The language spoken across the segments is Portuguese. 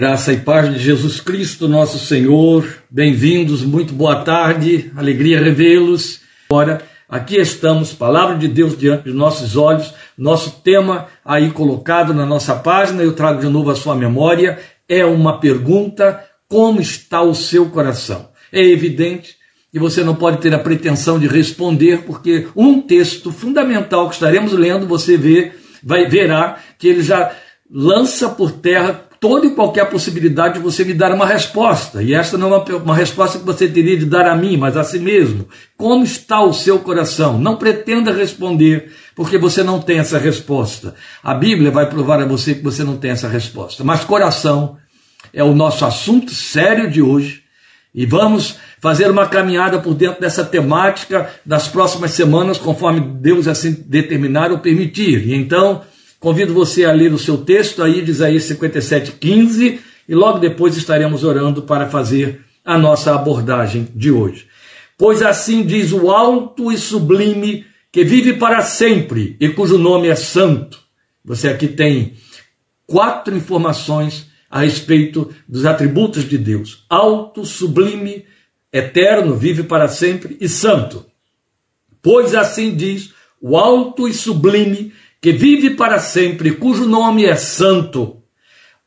Graça e paz de Jesus Cristo, nosso Senhor. Bem-vindos, muito boa tarde, alegria revê-los. Agora, aqui estamos, palavra de Deus diante de nossos olhos, nosso tema aí colocado na nossa página, eu trago de novo a sua memória, é uma pergunta: como está o seu coração? É evidente que você não pode ter a pretensão de responder, porque um texto fundamental que estaremos lendo, você vê, vai verá que ele já lança por terra toda e qualquer possibilidade de você me dar uma resposta. E esta não é uma, uma, resposta que você teria de dar a mim, mas a si mesmo. Como está o seu coração? Não pretenda responder, porque você não tem essa resposta. A Bíblia vai provar a você que você não tem essa resposta. Mas coração é o nosso assunto sério de hoje. E vamos fazer uma caminhada por dentro dessa temática das próximas semanas, conforme Deus assim determinar ou permitir. E então, Convido você a ler o seu texto aí de Isaías 57, 15, e logo depois estaremos orando para fazer a nossa abordagem de hoje. Pois assim diz o alto e sublime, que vive para sempre e cujo nome é Santo. Você aqui tem quatro informações a respeito dos atributos de Deus: alto, sublime, eterno, vive para sempre e santo. Pois assim diz o alto e sublime, que vive para sempre, cujo nome é Santo.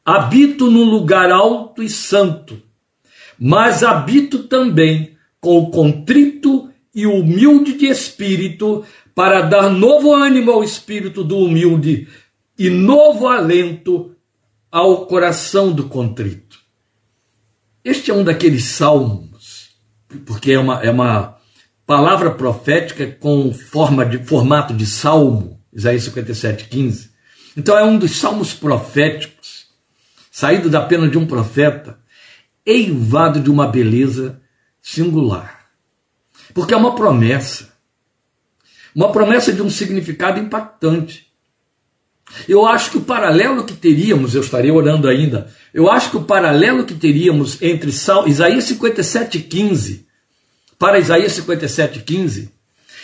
Habito num lugar alto e santo, mas habito também com o contrito e humilde de espírito, para dar novo ânimo ao espírito do humilde e novo alento ao coração do contrito. Este é um daqueles salmos, porque é uma, é uma palavra profética com forma de, formato de salmo, Isaías 57, 15. Então é um dos salmos proféticos, saído da pena de um profeta, eivado de uma beleza singular. Porque é uma promessa. Uma promessa de um significado impactante. Eu acho que o paralelo que teríamos, eu estarei orando ainda, eu acho que o paralelo que teríamos entre Isaías 57,15 para Isaías 57,15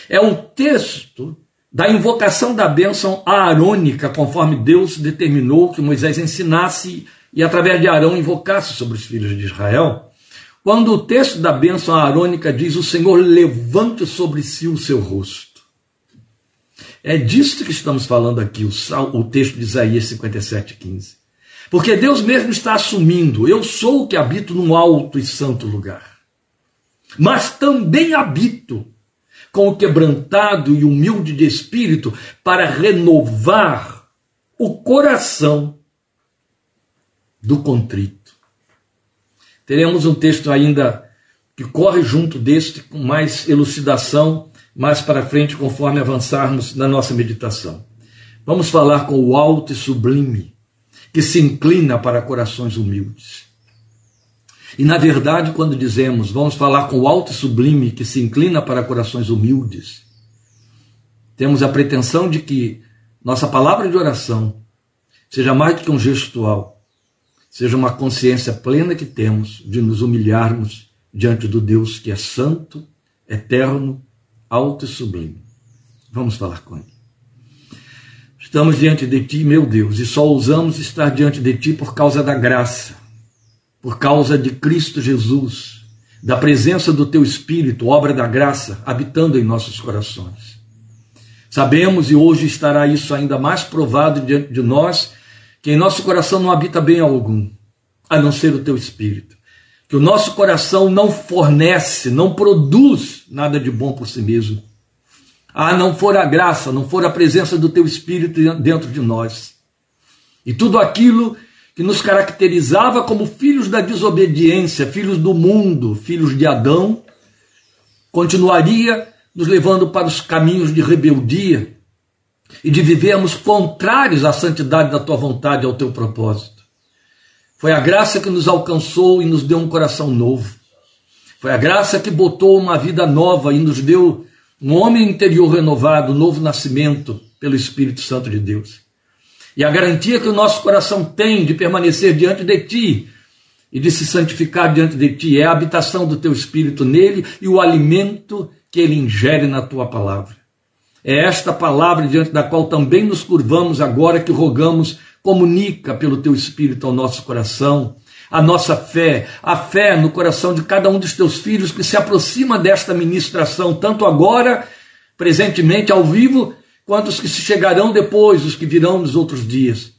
é um texto da invocação da bênção aarônica, conforme Deus determinou que Moisés ensinasse e através de Arão invocasse sobre os filhos de Israel, quando o texto da bênção aarônica diz: O Senhor levante sobre si o seu rosto. É disso que estamos falando aqui, o, o texto de Isaías 57, 15. Porque Deus mesmo está assumindo: Eu sou o que habito num alto e santo lugar, mas também habito com o quebrantado e humilde de espírito, para renovar o coração do contrito. Teremos um texto ainda que corre junto deste com mais elucidação mais para frente, conforme avançarmos na nossa meditação. Vamos falar com o alto e sublime, que se inclina para corações humildes. E na verdade, quando dizemos vamos falar com o alto e sublime que se inclina para corações humildes, temos a pretensão de que nossa palavra de oração seja mais do que um gestual, seja uma consciência plena que temos de nos humilharmos diante do Deus que é santo, eterno, alto e sublime. Vamos falar com Ele. Estamos diante de Ti, meu Deus, e só ousamos estar diante de Ti por causa da graça por causa de Cristo Jesus, da presença do Teu Espírito, obra da graça, habitando em nossos corações. Sabemos, e hoje estará isso ainda mais provado diante de nós, que em nosso coração não habita bem algum, a não ser o Teu Espírito. Que o nosso coração não fornece, não produz nada de bom por si mesmo. Ah, não for a graça, não for a presença do Teu Espírito dentro de nós. E tudo aquilo que nos caracterizava como filhos da desobediência, filhos do mundo, filhos de Adão, continuaria nos levando para os caminhos de rebeldia e de vivermos contrários à santidade da tua vontade e ao teu propósito. Foi a graça que nos alcançou e nos deu um coração novo. Foi a graça que botou uma vida nova e nos deu um homem interior renovado, um novo nascimento pelo Espírito Santo de Deus. E a garantia que o nosso coração tem de permanecer diante de Ti e de se santificar diante de Ti é a habitação do Teu Espírito nele e o alimento que ele ingere na Tua palavra. É esta palavra diante da qual também nos curvamos agora que rogamos comunica pelo teu Espírito ao nosso coração a nossa fé, a fé no coração de cada um dos teus filhos que se aproxima desta ministração, tanto agora, presentemente, ao vivo, quanto os que se chegarão depois, os que virão nos outros dias.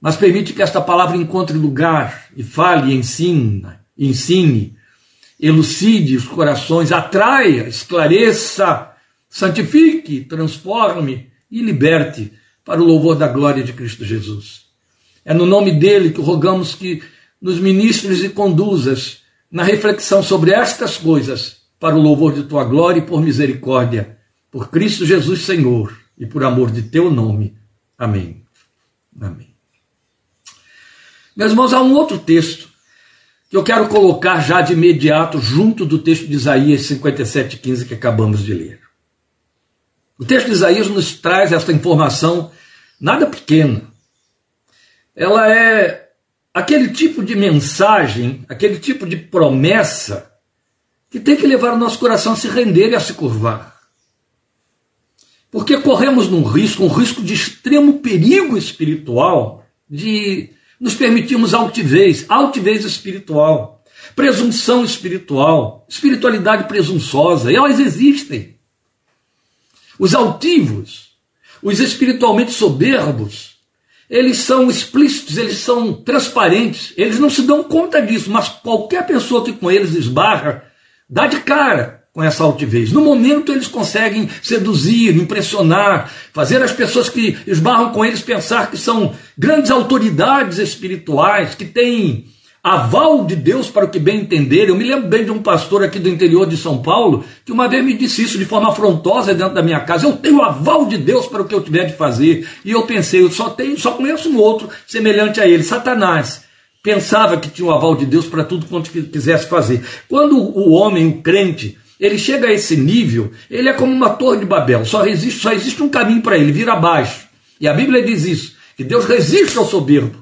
Mas permite que esta palavra encontre lugar e fale, ensina, ensine, elucide os corações, atraia, esclareça, santifique, transforme e liberte para o louvor da glória de Cristo Jesus. É no nome dele que rogamos que nos ministres e conduzas na reflexão sobre estas coisas, para o louvor de tua glória e por misericórdia, por Cristo Jesus Senhor e por amor de teu nome. Amém. Amém. Meus irmãos, há um outro texto que eu quero colocar já de imediato junto do texto de Isaías 57,15 que acabamos de ler. O texto de Isaías nos traz esta informação nada pequena. Ela é aquele tipo de mensagem, aquele tipo de promessa que tem que levar o nosso coração a se render e a se curvar. Porque corremos num risco, um risco de extremo perigo espiritual, de nos permitirmos altivez, altivez espiritual, presunção espiritual, espiritualidade presunçosa, e elas existem. Os altivos, os espiritualmente soberbos, eles são explícitos, eles são transparentes, eles não se dão conta disso, mas qualquer pessoa que com eles esbarra, dá de cara com essa altivez. No momento eles conseguem seduzir, impressionar, fazer as pessoas que esbarram com eles pensar que são grandes autoridades espirituais, que têm aval de Deus para o que bem entender. Eu me lembro bem de um pastor aqui do interior de São Paulo que uma vez me disse isso de forma afrontosa dentro da minha casa. Eu tenho aval de Deus para o que eu tiver de fazer. E eu pensei, eu só tenho, só conheço um outro semelhante a ele, Satanás. Pensava que tinha o aval de Deus para tudo quanto quisesse fazer. Quando o homem, o crente, ele chega a esse nível, ele é como uma torre de Babel, só existe, só existe um caminho para ele, vir abaixo. E a Bíblia diz isso, que Deus resiste ao soberbo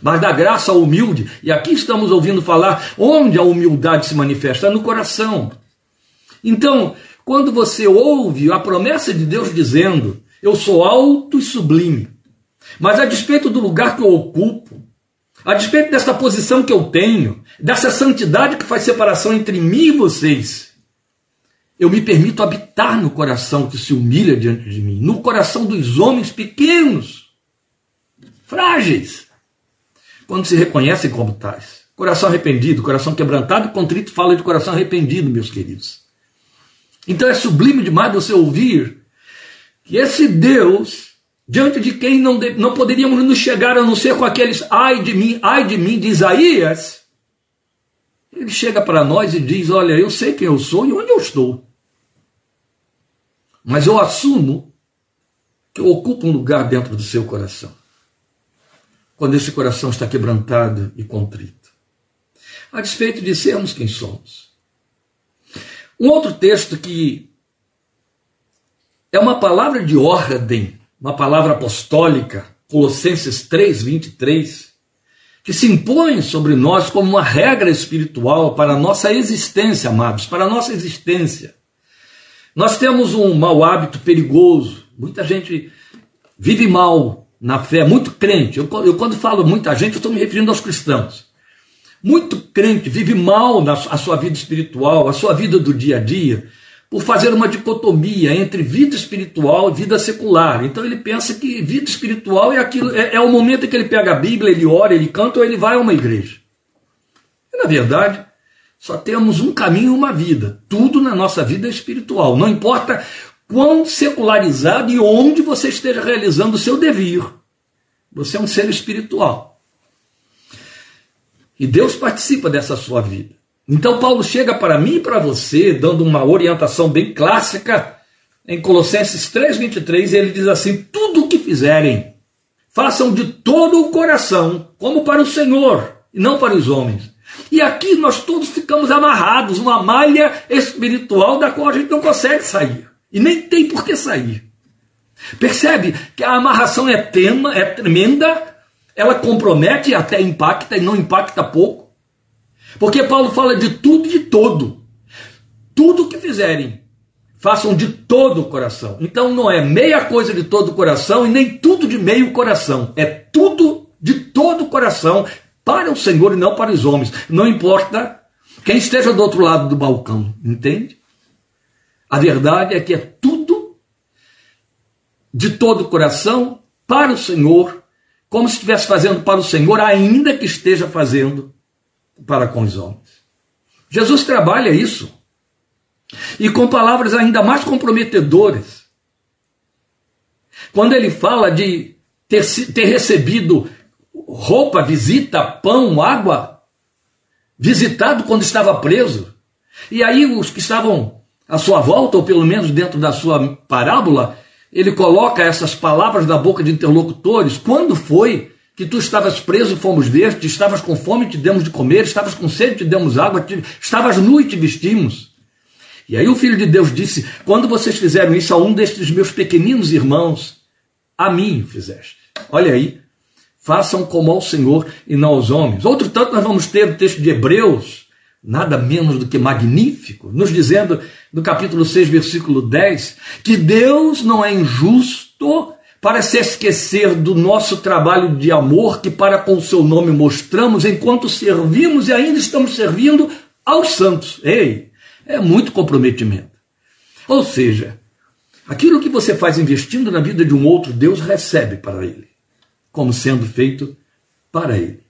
mas da graça ao humilde. E aqui estamos ouvindo falar onde a humildade se manifesta no coração. Então, quando você ouve a promessa de Deus dizendo: Eu sou alto e sublime, mas a despeito do lugar que eu ocupo, a despeito desta posição que eu tenho, dessa santidade que faz separação entre mim e vocês, eu me permito habitar no coração que se humilha diante de mim, no coração dos homens pequenos, frágeis quando se reconhecem como tais. Coração arrependido, coração quebrantado contrito fala de coração arrependido, meus queridos. Então é sublime demais você ouvir que esse Deus, diante de quem não, não poderíamos nos chegar a não ser com aqueles ai de mim, ai de mim de Isaías, ele chega para nós e diz: Olha, eu sei quem eu sou e onde eu estou. Mas eu assumo que eu ocupo um lugar dentro do seu coração quando esse coração está quebrantado e contrito, a despeito de sermos quem somos. Um outro texto que é uma palavra de ordem, uma palavra apostólica, Colossenses 3, 23, que se impõe sobre nós como uma regra espiritual para a nossa existência, amados, para a nossa existência. Nós temos um mau hábito perigoso, muita gente vive mal, na fé, muito crente, eu, eu quando falo muita gente, eu estou me referindo aos cristãos. Muito crente vive mal na, a sua vida espiritual, a sua vida do dia a dia, por fazer uma dicotomia entre vida espiritual e vida secular. Então ele pensa que vida espiritual é aquilo, é, é o momento em que ele pega a Bíblia, ele ora, ele canta ou ele vai a uma igreja. E na verdade, só temos um caminho e uma vida. Tudo na nossa vida é espiritual. Não importa quão secularizado e onde você esteja realizando o seu devir. Você é um ser espiritual. E Deus participa dessa sua vida. Então Paulo chega para mim e para você, dando uma orientação bem clássica, em Colossenses 3,23, ele diz assim: tudo o que fizerem, façam de todo o coração, como para o Senhor, e não para os homens. E aqui nós todos ficamos amarrados, uma malha espiritual da qual a gente não consegue sair. E nem tem por que sair. Percebe que a amarração é tema, é tremenda, ela compromete até impacta, e não impacta pouco. Porque Paulo fala de tudo e de todo. Tudo que fizerem, façam de todo o coração. Então não é meia coisa de todo o coração e nem tudo de meio coração. É tudo de todo o coração para o Senhor e não para os homens. Não importa quem esteja do outro lado do balcão, entende? A verdade é que é tudo de todo o coração para o Senhor, como se estivesse fazendo para o Senhor, ainda que esteja fazendo para com os homens. Jesus trabalha isso. E com palavras ainda mais comprometedoras. Quando ele fala de ter, ter recebido roupa, visita, pão, água, visitado quando estava preso. E aí os que estavam à sua volta, ou pelo menos dentro da sua parábola, ele coloca essas palavras da boca de interlocutores. Quando foi que tu estavas preso fomos ver-te, estavas com fome te demos de comer, estavas com sede te demos água, estavas nu e te vestimos. E aí o Filho de Deus disse: Quando vocês fizeram isso a um destes meus pequeninos irmãos, a mim fizeste. Olha aí, façam como ao Senhor e não aos homens. Outro tanto, nós vamos ter o texto de Hebreus, nada menos do que magnífico, nos dizendo, no capítulo 6, versículo 10, que Deus não é injusto para se esquecer do nosso trabalho de amor que para com o seu nome mostramos enquanto servimos e ainda estamos servindo aos santos. Ei, é muito comprometimento. Ou seja, aquilo que você faz investindo na vida de um outro, Deus recebe para ele como sendo feito para ele.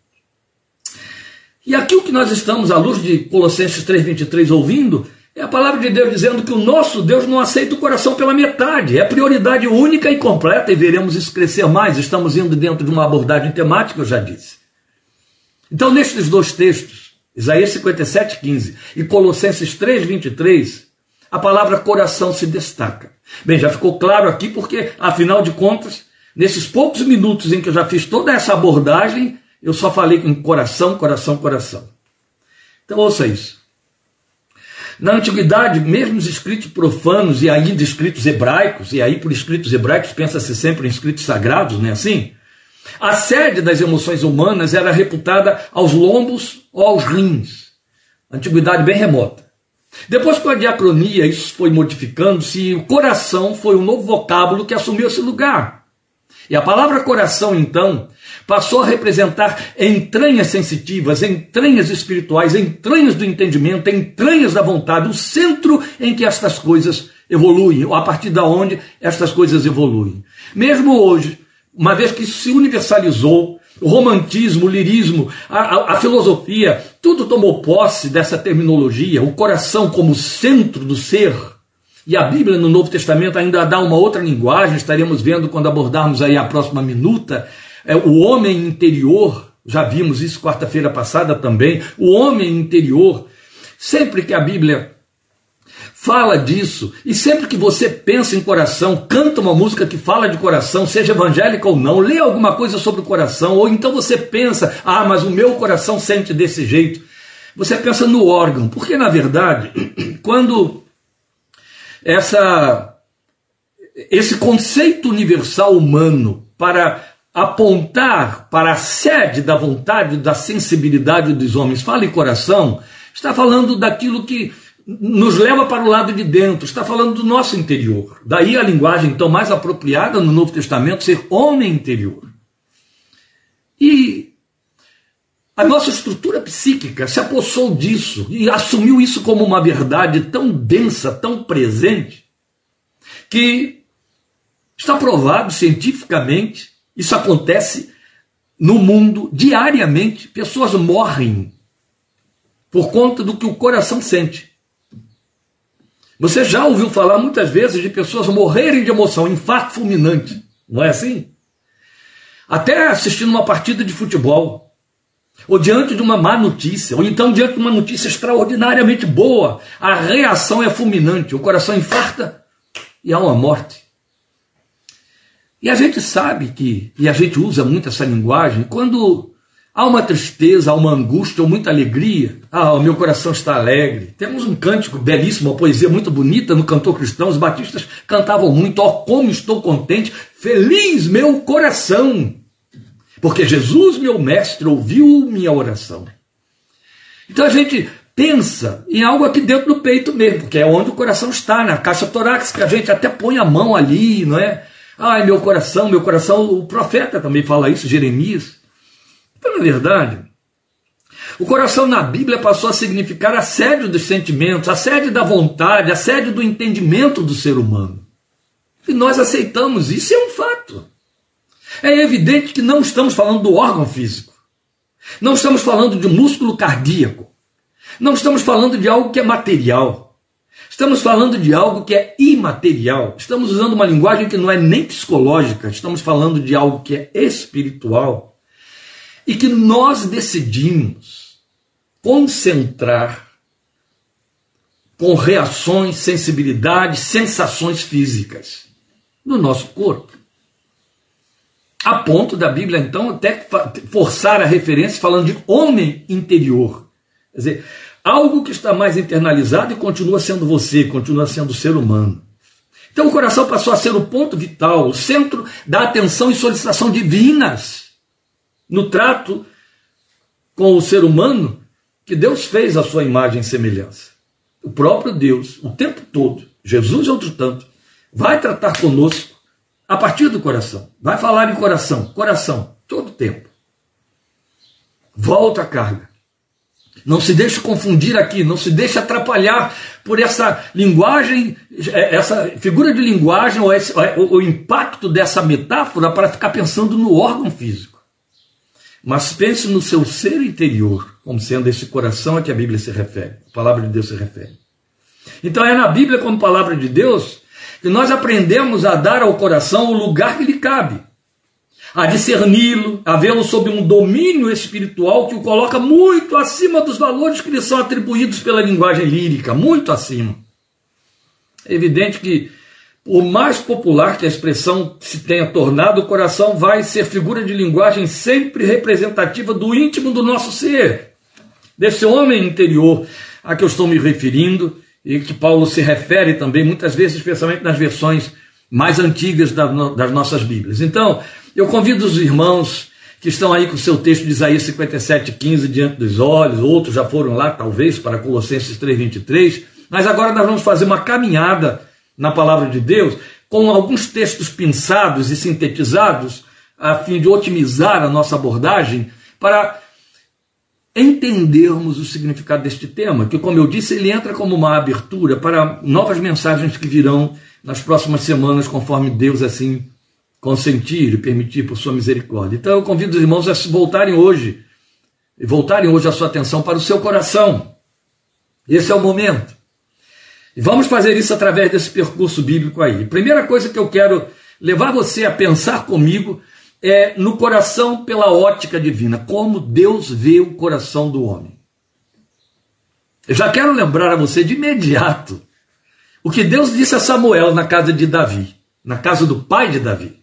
E aqui o que nós estamos, à luz de Colossenses 3,23, ouvindo, é a palavra de Deus dizendo que o nosso Deus não aceita o coração pela metade, é prioridade única e completa, e veremos isso crescer mais. Estamos indo dentro de uma abordagem temática, eu já disse. Então, nestes dois textos, Isaías 57, 15 e Colossenses 3, 23, a palavra coração se destaca. Bem, já ficou claro aqui porque, afinal de contas, Nesses poucos minutos em que eu já fiz toda essa abordagem, eu só falei com coração, coração, coração. Então ouça isso. Na antiguidade, mesmo os escritos profanos e ainda escritos hebraicos, e aí por escritos hebraicos pensa-se sempre em escritos sagrados, não é assim? A sede das emoções humanas era reputada aos lombos ou aos rins. Antiguidade bem remota. Depois com a diacronia isso foi modificando-se e o coração foi um novo vocábulo que assumiu esse lugar. E a palavra coração, então, passou a representar entranhas sensitivas, entranhas espirituais, entranhas do entendimento, entranhas da vontade, o centro em que estas coisas evoluem, ou a partir da onde estas coisas evoluem. Mesmo hoje, uma vez que isso se universalizou, o romantismo, o lirismo, a, a, a, filosofia, tudo tomou posse dessa terminologia, o coração como centro do ser, e a Bíblia no Novo Testamento ainda dá uma outra linguagem, estaremos vendo quando abordarmos aí a próxima minuta, o homem interior, já vimos isso quarta-feira passada também, o homem interior, sempre que a Bíblia fala disso, e sempre que você pensa em coração, canta uma música que fala de coração, seja evangélica ou não, lê alguma coisa sobre o coração, ou então você pensa, ah, mas o meu coração sente desse jeito. Você pensa no órgão, porque na verdade, quando essa, esse conceito universal humano para apontar para a sede da vontade, da sensibilidade dos homens, fala em coração, está falando daquilo que nos leva para o lado de dentro, está falando do nosso interior. Daí a linguagem então mais apropriada no Novo Testamento ser homem interior. E a nossa estrutura psíquica se apossou disso e assumiu isso como uma verdade tão densa, tão presente, que está provado cientificamente, isso acontece no mundo diariamente. Pessoas morrem por conta do que o coração sente. Você já ouviu falar muitas vezes de pessoas morrerem de emoção, infarto fulminante, não é assim? Até assistindo uma partida de futebol ou diante de uma má notícia, ou então diante de uma notícia extraordinariamente boa, a reação é fulminante, o coração infarta e há uma morte. E a gente sabe que, e a gente usa muito essa linguagem, quando há uma tristeza, há uma angústia ou muita alegria, ah, o meu coração está alegre. Temos um cântico belíssimo, uma poesia muito bonita no cantor cristão, os batistas cantavam muito, ó, oh, como estou contente, feliz meu coração porque Jesus, meu mestre, ouviu minha oração. Então a gente pensa em algo aqui dentro do peito mesmo, que é onde o coração está, na caixa torácica, a gente até põe a mão ali, não é? Ai, meu coração, meu coração, o profeta também fala isso, Jeremias. Então, na verdade, o coração na Bíblia passou a significar a sede dos sentimentos, a sede da vontade, a sede do entendimento do ser humano. E nós aceitamos isso, é um fato. É evidente que não estamos falando do órgão físico. Não estamos falando de músculo cardíaco. Não estamos falando de algo que é material. Estamos falando de algo que é imaterial. Estamos usando uma linguagem que não é nem psicológica. Estamos falando de algo que é espiritual. E que nós decidimos concentrar com reações, sensibilidades, sensações físicas no nosso corpo. A ponto da Bíblia, então, até forçar a referência falando de homem interior. Quer dizer, algo que está mais internalizado e continua sendo você, continua sendo o ser humano. Então o coração passou a ser o ponto vital, o centro da atenção e solicitação divinas no trato com o ser humano que Deus fez a sua imagem e semelhança. O próprio Deus, o tempo todo, Jesus outro tanto, vai tratar conosco a partir do coração. Vai falar em coração, coração, todo tempo. Volta a carga. Não se deixe confundir aqui, não se deixe atrapalhar por essa linguagem, é, essa figura de linguagem ou esse, o, o impacto dessa metáfora para ficar pensando no órgão físico. Mas pense no seu ser interior, como sendo esse coração a que a Bíblia se refere, a palavra de Deus se refere. Então é na Bíblia, como palavra de Deus, que nós aprendemos a dar ao coração o lugar que lhe cabe, a discerni-lo, a vê-lo sob um domínio espiritual que o coloca muito acima dos valores que lhe são atribuídos pela linguagem lírica, muito acima. É evidente que, por mais popular que a expressão se tenha tornado, o coração vai ser figura de linguagem sempre representativa do íntimo do nosso ser, desse homem interior a que eu estou me referindo, e que Paulo se refere também muitas vezes, especialmente nas versões mais antigas das nossas Bíblias. Então, eu convido os irmãos que estão aí com o seu texto de Isaías 57,15 diante dos olhos, outros já foram lá, talvez, para Colossenses 3,23, mas agora nós vamos fazer uma caminhada na palavra de Deus com alguns textos pensados e sintetizados a fim de otimizar a nossa abordagem para entendermos o significado deste tema, que, como eu disse, ele entra como uma abertura para novas mensagens que virão nas próximas semanas, conforme Deus assim consentir e permitir por sua misericórdia. Então eu convido os irmãos a se voltarem hoje, voltarem hoje a sua atenção para o seu coração. Esse é o momento. E vamos fazer isso através desse percurso bíblico aí. Primeira coisa que eu quero levar você a pensar comigo é, no coração pela ótica divina, como Deus vê o coração do homem. Eu já quero lembrar a você de imediato o que Deus disse a Samuel na casa de Davi, na casa do pai de Davi.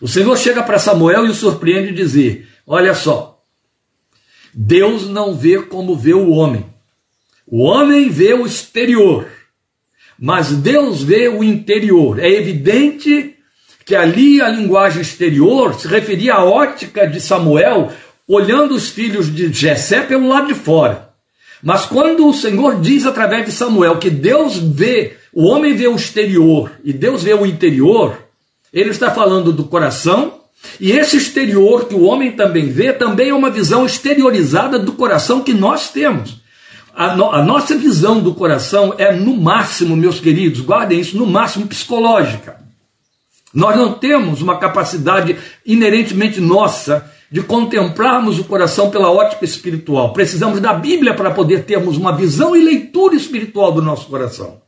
O Senhor chega para Samuel e o surpreende dizer: Olha só, Deus não vê como vê o homem. O homem vê o exterior, mas Deus vê o interior. É evidente que ali a linguagem exterior se referia à ótica de Samuel, olhando os filhos de Jessé pelo lado de fora. Mas quando o Senhor diz através de Samuel que Deus vê, o homem vê o exterior e Deus vê o interior, ele está falando do coração, e esse exterior que o homem também vê, também é uma visão exteriorizada do coração que nós temos. A, no, a nossa visão do coração é, no máximo, meus queridos, guardem isso, no máximo psicológica. Nós não temos uma capacidade inerentemente nossa de contemplarmos o coração pela ótica espiritual. Precisamos da Bíblia para poder termos uma visão e leitura espiritual do nosso coração.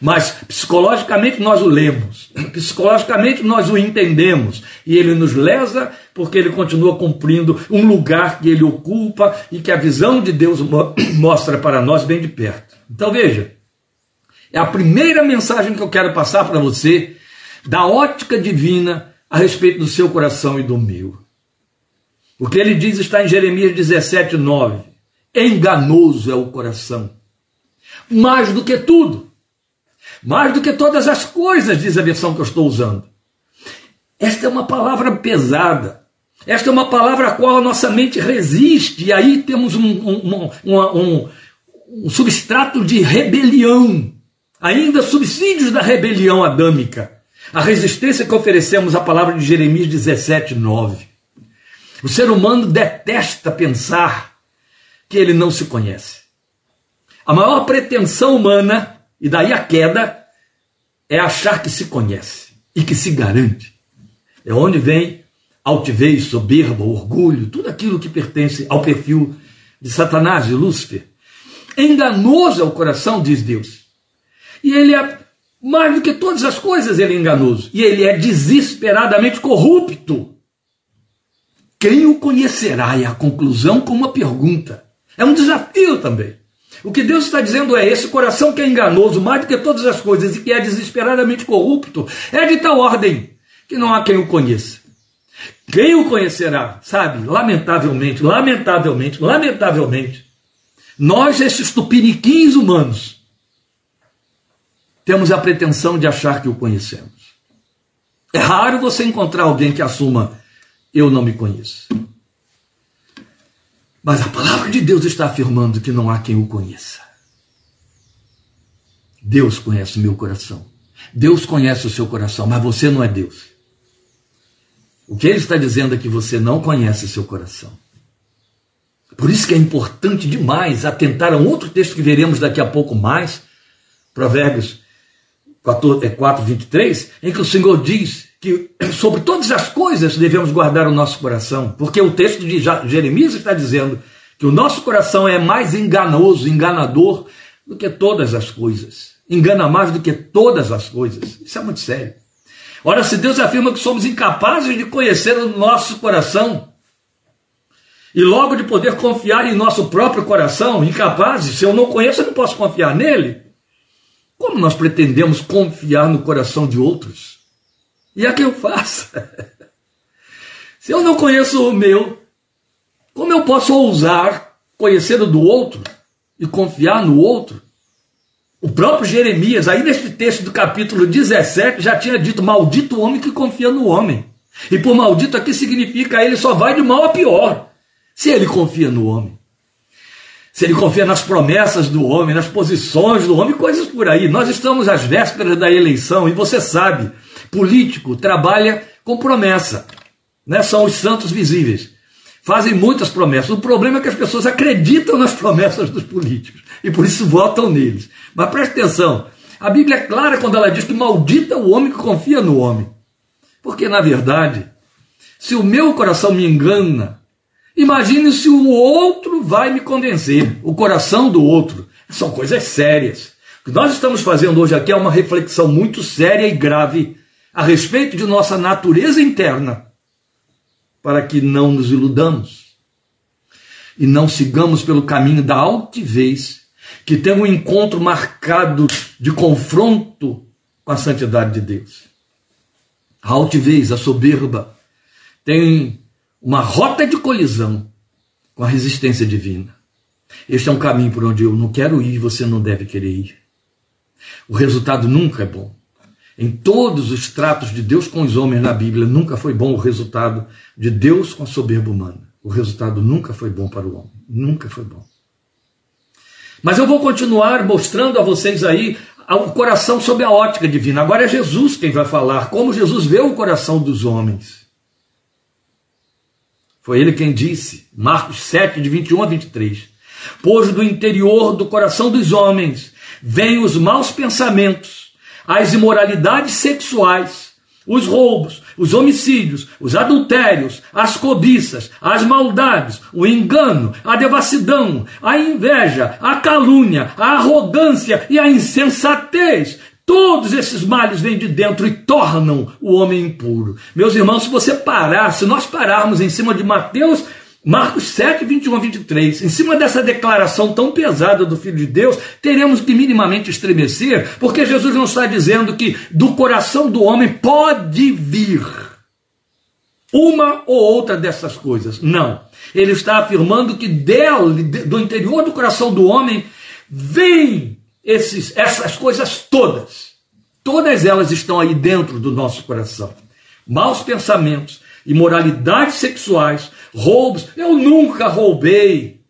Mas psicologicamente nós o lemos, psicologicamente nós o entendemos, e ele nos lesa porque ele continua cumprindo um lugar que ele ocupa e que a visão de Deus mostra para nós bem de perto. Então veja, é a primeira mensagem que eu quero passar para você da ótica divina a respeito do seu coração e do meu. O que ele diz está em Jeremias 17, 9. Enganoso é o coração. Mais do que tudo. Mais do que todas as coisas, diz a versão que eu estou usando. Esta é uma palavra pesada. Esta é uma palavra a qual a nossa mente resiste. E aí temos um, um, um, um, substrato de rebelião. Ainda subsídios da rebelião adâmica. A resistência que oferecemos à palavra de Jeremias 17, 9. O ser humano detesta pensar que ele não se conhece. A maior pretensão humana, e daí a queda, é achar que se conhece e que se garante. É onde vem altivez, soberba, orgulho, tudo aquilo que pertence ao perfil de Satanás, de Lúcifer. Enganoso é o coração, diz Deus. E ele é, mais do que todas as coisas, ele é enganoso. E ele é desesperadamente corrupto. Quem o conhecerá? É a conclusão com uma pergunta. É um desafio também. O que Deus está dizendo é: esse coração que é enganoso, mais do que todas as coisas, e que é desesperadamente corrupto, é de tal ordem que não há quem o conheça. Quem o conhecerá, sabe? Lamentavelmente, lamentavelmente, lamentavelmente, nós, esses tupiniquins humanos, temos a pretensão de achar que o conhecemos. É raro você encontrar alguém que assuma: eu não me conheço. Mas a palavra de Deus está afirmando que não há quem o conheça. Deus conhece o meu coração. Deus conhece o seu coração, mas você não é Deus. O que ele está dizendo é que você não conhece seu coração. Por isso que é importante demais atentar a um outro texto que veremos daqui a pouco mais, Provérbios 4, 4 23, em que o Senhor diz que sobre todas as coisas devemos guardar o nosso coração, porque o texto de Jeremias está dizendo que o nosso coração é mais enganoso, enganador do que todas as coisas. Engana mais do que todas as coisas. Isso é muito sério. Ora, se Deus afirma que somos incapazes de conhecer o nosso coração, e logo de poder confiar em nosso próprio coração, incapazes, se eu não conheço, eu não posso confiar nele. Como nós pretendemos confiar no coração de outros? E a que eu faço? Se eu não conheço o meu, como eu posso ousar conhecer o do outro e confiar no outro? O próprio Jeremias, aí neste texto do capítulo 17, já tinha dito: Maldito o homem que confia no homem. E por maldito aqui significa ele só vai de mal a pior, se ele confia no homem. Se ele confia nas promessas do homem, nas posições do homem, coisas por aí. Nós estamos às vésperas da eleição e você sabe político trabalha com promessa. Né? São os santos visíveis. Fazem muitas promessas. O problema é que as pessoas acreditam nas promessas dos políticos e por isso votam neles. Mas preste atenção: a Bíblia é clara quando ela diz que maldita o homem que confia no homem. Porque, na verdade, se o meu coração me engana, imagine se o outro vai me convencer, o coração do outro. São coisas sérias. O que nós estamos fazendo hoje aqui é uma reflexão muito séria e grave a respeito de nossa natureza interna, para que não nos iludamos e não sigamos pelo caminho da altivez, que tem um encontro marcado de confronto com a santidade de Deus. A altivez, a soberba, tem uma rota de colisão com a resistência divina. Este é um caminho por onde eu não quero ir, você não deve querer ir. O resultado nunca é bom. Em todos os tratos de Deus com os homens na Bíblia, nunca foi bom o resultado de Deus com a soberba humana. O resultado nunca foi bom para o homem. Nunca foi bom. Mas eu vou continuar mostrando a vocês aí o coração sob a ótica divina. Agora é Jesus quem vai falar, como Jesus vê o coração dos homens. Foi ele quem disse, Marcos 7, de 21 a 23. Pois do interior do coração dos homens vêm os maus pensamentos as imoralidades sexuais, os roubos, os homicídios, os adultérios, as cobiças, as maldades, o engano, a devassidão, a inveja, a calúnia, a arrogância e a insensatez. Todos esses males vêm de dentro e tornam o homem impuro. Meus irmãos, se você parar, se nós pararmos em cima de Mateus Marcos 7, 21 a 23. Em cima dessa declaração tão pesada do Filho de Deus, teremos que minimamente estremecer, porque Jesus não está dizendo que do coração do homem pode vir uma ou outra dessas coisas. Não. Ele está afirmando que dele, do interior do coração do homem, vem esses, essas coisas todas. Todas elas estão aí dentro do nosso coração. Maus pensamentos, imoralidades sexuais, roubos. Eu nunca roubei.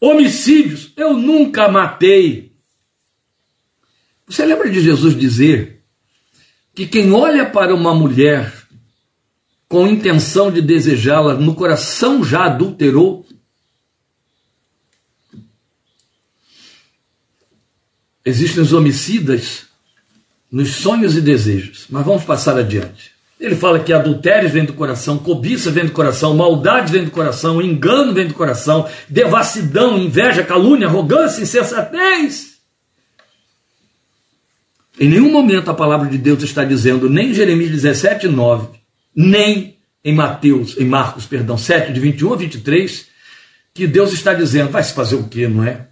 Homicídios, eu nunca matei. Você lembra de Jesus dizer que quem olha para uma mulher com intenção de desejá-la, no coração já adulterou. Existem os homicidas nos sonhos e desejos, mas vamos passar adiante. Ele fala que adultério vem do coração, cobiça vem do coração, maldade vem do coração, engano vem do coração, devassidão, inveja, calúnia, arrogância, insensatez. Em nenhum momento a palavra de Deus está dizendo, nem em Jeremias 17, 9, nem em Mateus, em Marcos, perdão, 7, de 21 a 23, que Deus está dizendo, vai se fazer o quê, não é?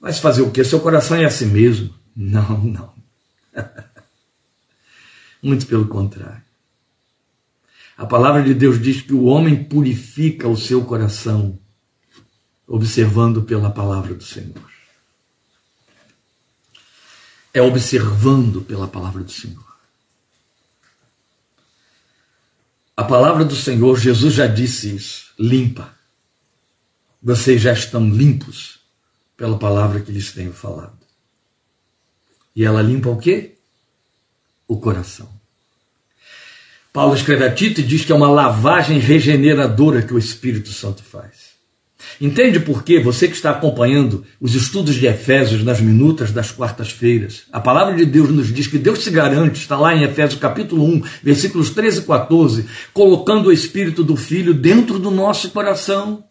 Vai se fazer o quê? Seu coração é assim mesmo. Não, não. Muito pelo contrário. A palavra de Deus diz que o homem purifica o seu coração, observando pela palavra do Senhor. É observando pela palavra do Senhor. A palavra do Senhor, Jesus já disse isso, limpa. Vocês já estão limpos pela palavra que lhes tenho falado. E ela limpa o quê? O coração. Paulo escreve a Tito e diz que é uma lavagem regeneradora que o Espírito Santo faz. Entende por que você que está acompanhando os estudos de Efésios nas minutas das quartas-feiras, a palavra de Deus nos diz que Deus se garante, está lá em Efésios capítulo 1, versículos 13 e 14, colocando o Espírito do Filho dentro do nosso coração.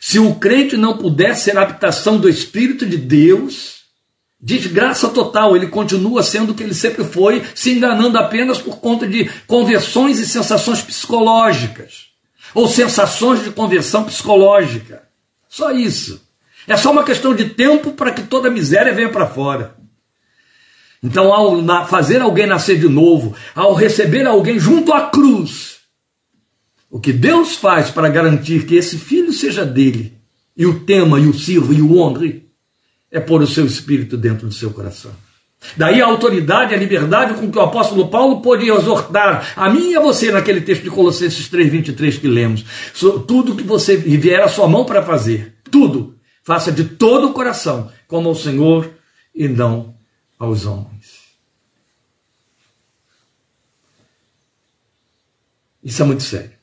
Se o crente não puder ser a habitação do Espírito de Deus, Desgraça total, ele continua sendo o que ele sempre foi, se enganando apenas por conta de conversões e sensações psicológicas, ou sensações de conversão psicológica. Só isso. É só uma questão de tempo para que toda a miséria venha para fora. Então, ao fazer alguém nascer de novo, ao receber alguém junto à cruz, o que Deus faz para garantir que esse filho seja dele, e o tema, e o sirva, e o honre, é pôr o seu espírito dentro do seu coração. Daí a autoridade, a liberdade com que o apóstolo Paulo podia exortar a mim e a você naquele texto de Colossenses 3,23 que lemos. Tudo que você vier a sua mão para fazer, tudo, faça de todo o coração, como ao Senhor e não aos homens. Isso é muito sério.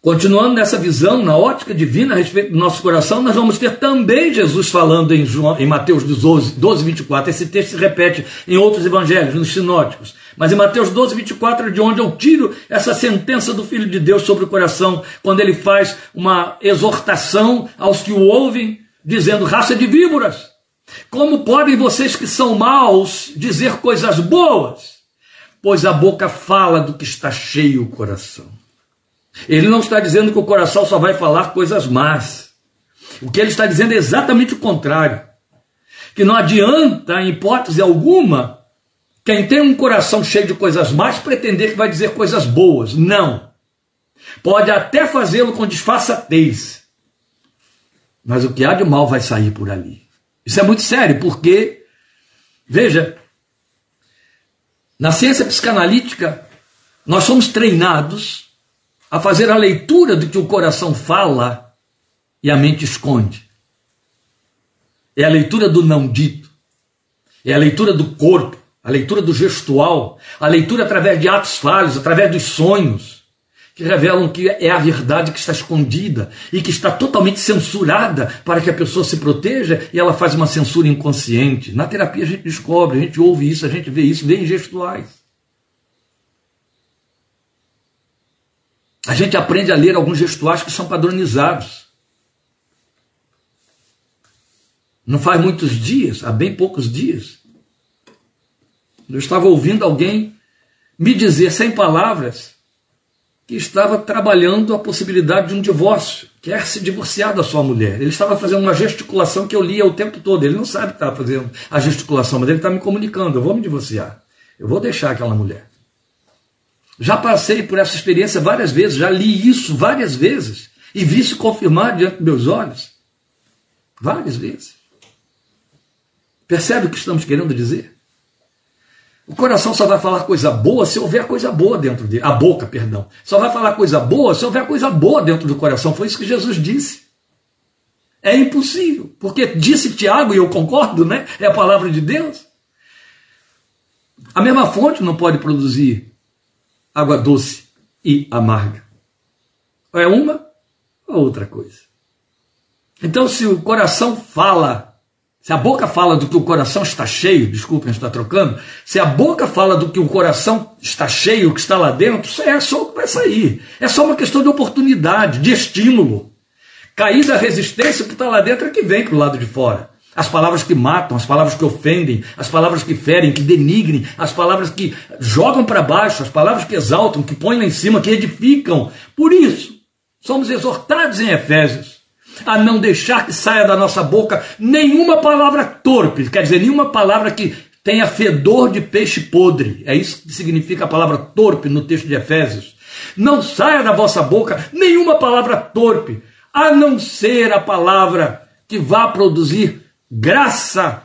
Continuando nessa visão, na ótica divina a respeito do nosso coração, nós vamos ter também Jesus falando em, João, em Mateus 12, 12, 24. Esse texto se repete em outros evangelhos, nos sinóticos. Mas em Mateus 12, 24 é de onde eu tiro essa sentença do Filho de Deus sobre o coração, quando ele faz uma exortação aos que o ouvem, dizendo: raça de víboras, como podem vocês que são maus dizer coisas boas? Pois a boca fala do que está cheio o coração. Ele não está dizendo que o coração só vai falar coisas más. O que ele está dizendo é exatamente o contrário. Que não adianta, em hipótese alguma, quem tem um coração cheio de coisas más pretender que vai dizer coisas boas. Não. Pode até fazê-lo com disfarçatez. Mas o que há de mal vai sair por ali. Isso é muito sério, porque, veja, na ciência psicanalítica, nós somos treinados a fazer a leitura do que o coração fala e a mente esconde. É a leitura do não dito, é a leitura do corpo, a leitura do gestual, a leitura através de atos falhos, através dos sonhos, que revelam que é a verdade que está escondida e que está totalmente censurada para que a pessoa se proteja e ela faz uma censura inconsciente. Na terapia a gente descobre, a gente ouve isso, a gente vê isso, vê em gestuais. A gente aprende a ler alguns gestuais que são padronizados. Não faz muitos dias, há bem poucos dias, eu estava ouvindo alguém me dizer sem palavras que estava trabalhando a possibilidade de um divórcio, quer se divorciar da sua mulher. Ele estava fazendo uma gesticulação que eu lia o tempo todo. Ele não sabe que estava fazendo a gesticulação, mas ele está me comunicando: eu vou me divorciar, eu vou deixar aquela mulher. Já passei por essa experiência várias vezes, já li isso várias vezes e vi se confirmar diante dos meus olhos. Várias vezes. Percebe o que estamos querendo dizer? O coração só vai falar coisa boa se houver coisa boa dentro dele. A boca, perdão. Só vai falar coisa boa se houver coisa boa dentro do coração. Foi isso que Jesus disse. É impossível. Porque disse Tiago, e eu concordo, né? É a palavra de Deus. A mesma fonte não pode produzir água doce e amarga. Ou é uma ou outra coisa. Então, se o coração fala, se a boca fala do que o coração está cheio, desculpem, está trocando, se a boca fala do que o coração está cheio, o que está lá dentro, é só o que vai sair. É só uma questão de oportunidade, de estímulo. Cair da resistência que está lá dentro é que vem para o lado de fora. As palavras que matam, as palavras que ofendem, as palavras que ferem, que denigrem, as palavras que jogam para baixo, as palavras que exaltam, que põem lá em cima, que edificam. Por isso, somos exortados em Efésios a não deixar que saia da nossa boca nenhuma palavra torpe, quer dizer, nenhuma palavra que tenha fedor de peixe podre. É isso que significa a palavra torpe no texto de Efésios. Não saia da vossa boca nenhuma palavra torpe, a não ser a palavra que vá produzir graça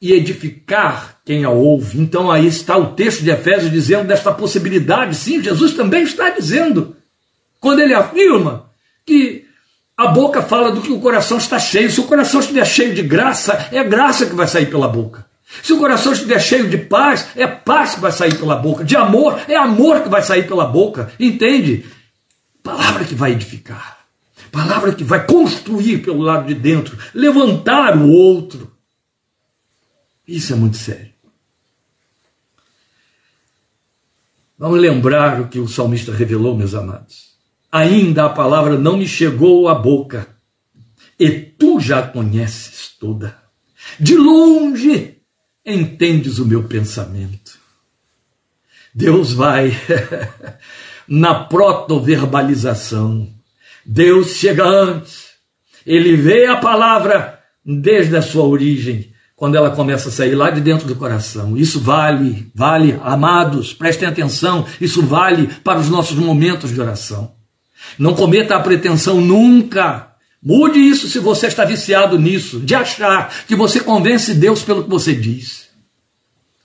e edificar quem a ouve. Então aí está o texto de Efésios dizendo desta possibilidade. Sim, Jesus também está dizendo. Quando ele afirma que a boca fala do que o coração está cheio. Se o coração estiver cheio de graça, é graça que vai sair pela boca. Se o coração estiver cheio de paz, é paz que vai sair pela boca. De amor, é amor que vai sair pela boca. Entende? Palavra que vai edificar palavra que vai construir pelo lado de dentro, levantar o outro. Isso é muito sério. Vamos lembrar o que o salmista revelou, meus amados. Ainda a palavra não me chegou à boca, e tu já a conheces toda. De longe entendes o meu pensamento. Deus vai na protoverbalização Deus chega antes. Ele vê a palavra desde a sua origem, quando ela começa a sair lá de dentro do coração. Isso vale, vale, amados, prestem atenção, isso vale para os nossos momentos de oração. Não cometa a pretensão nunca. Mude isso se você está viciado nisso, de achar que você convence Deus pelo que você diz.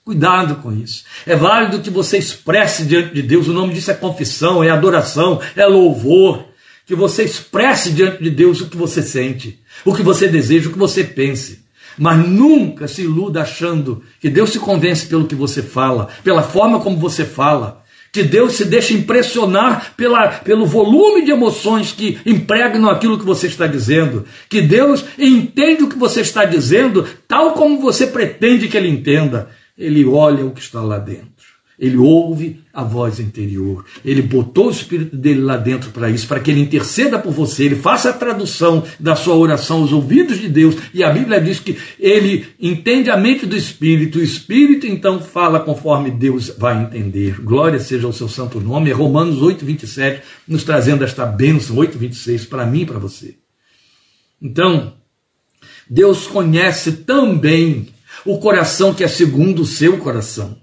Cuidado com isso. É válido que você expresse diante de Deus, o nome disso é confissão, é adoração, é louvor, que você expresse diante de Deus o que você sente, o que você deseja, o que você pense. Mas nunca se iluda achando que Deus se convence pelo que você fala, pela forma como você fala, que Deus se deixa impressionar pela, pelo volume de emoções que impregnam aquilo que você está dizendo, que Deus entende o que você está dizendo tal como você pretende que ele entenda. Ele olha o que está lá dentro. Ele ouve a voz interior. Ele botou o espírito dele lá dentro para isso, para que ele interceda por você, ele faça a tradução da sua oração aos ouvidos de Deus. E a Bíblia diz que ele entende a mente do espírito, o espírito então fala conforme Deus vai entender. Glória seja ao seu santo nome. É Romanos 8:27 nos trazendo esta bênção 8:26 para mim e para você. Então, Deus conhece também o coração que é segundo o seu coração.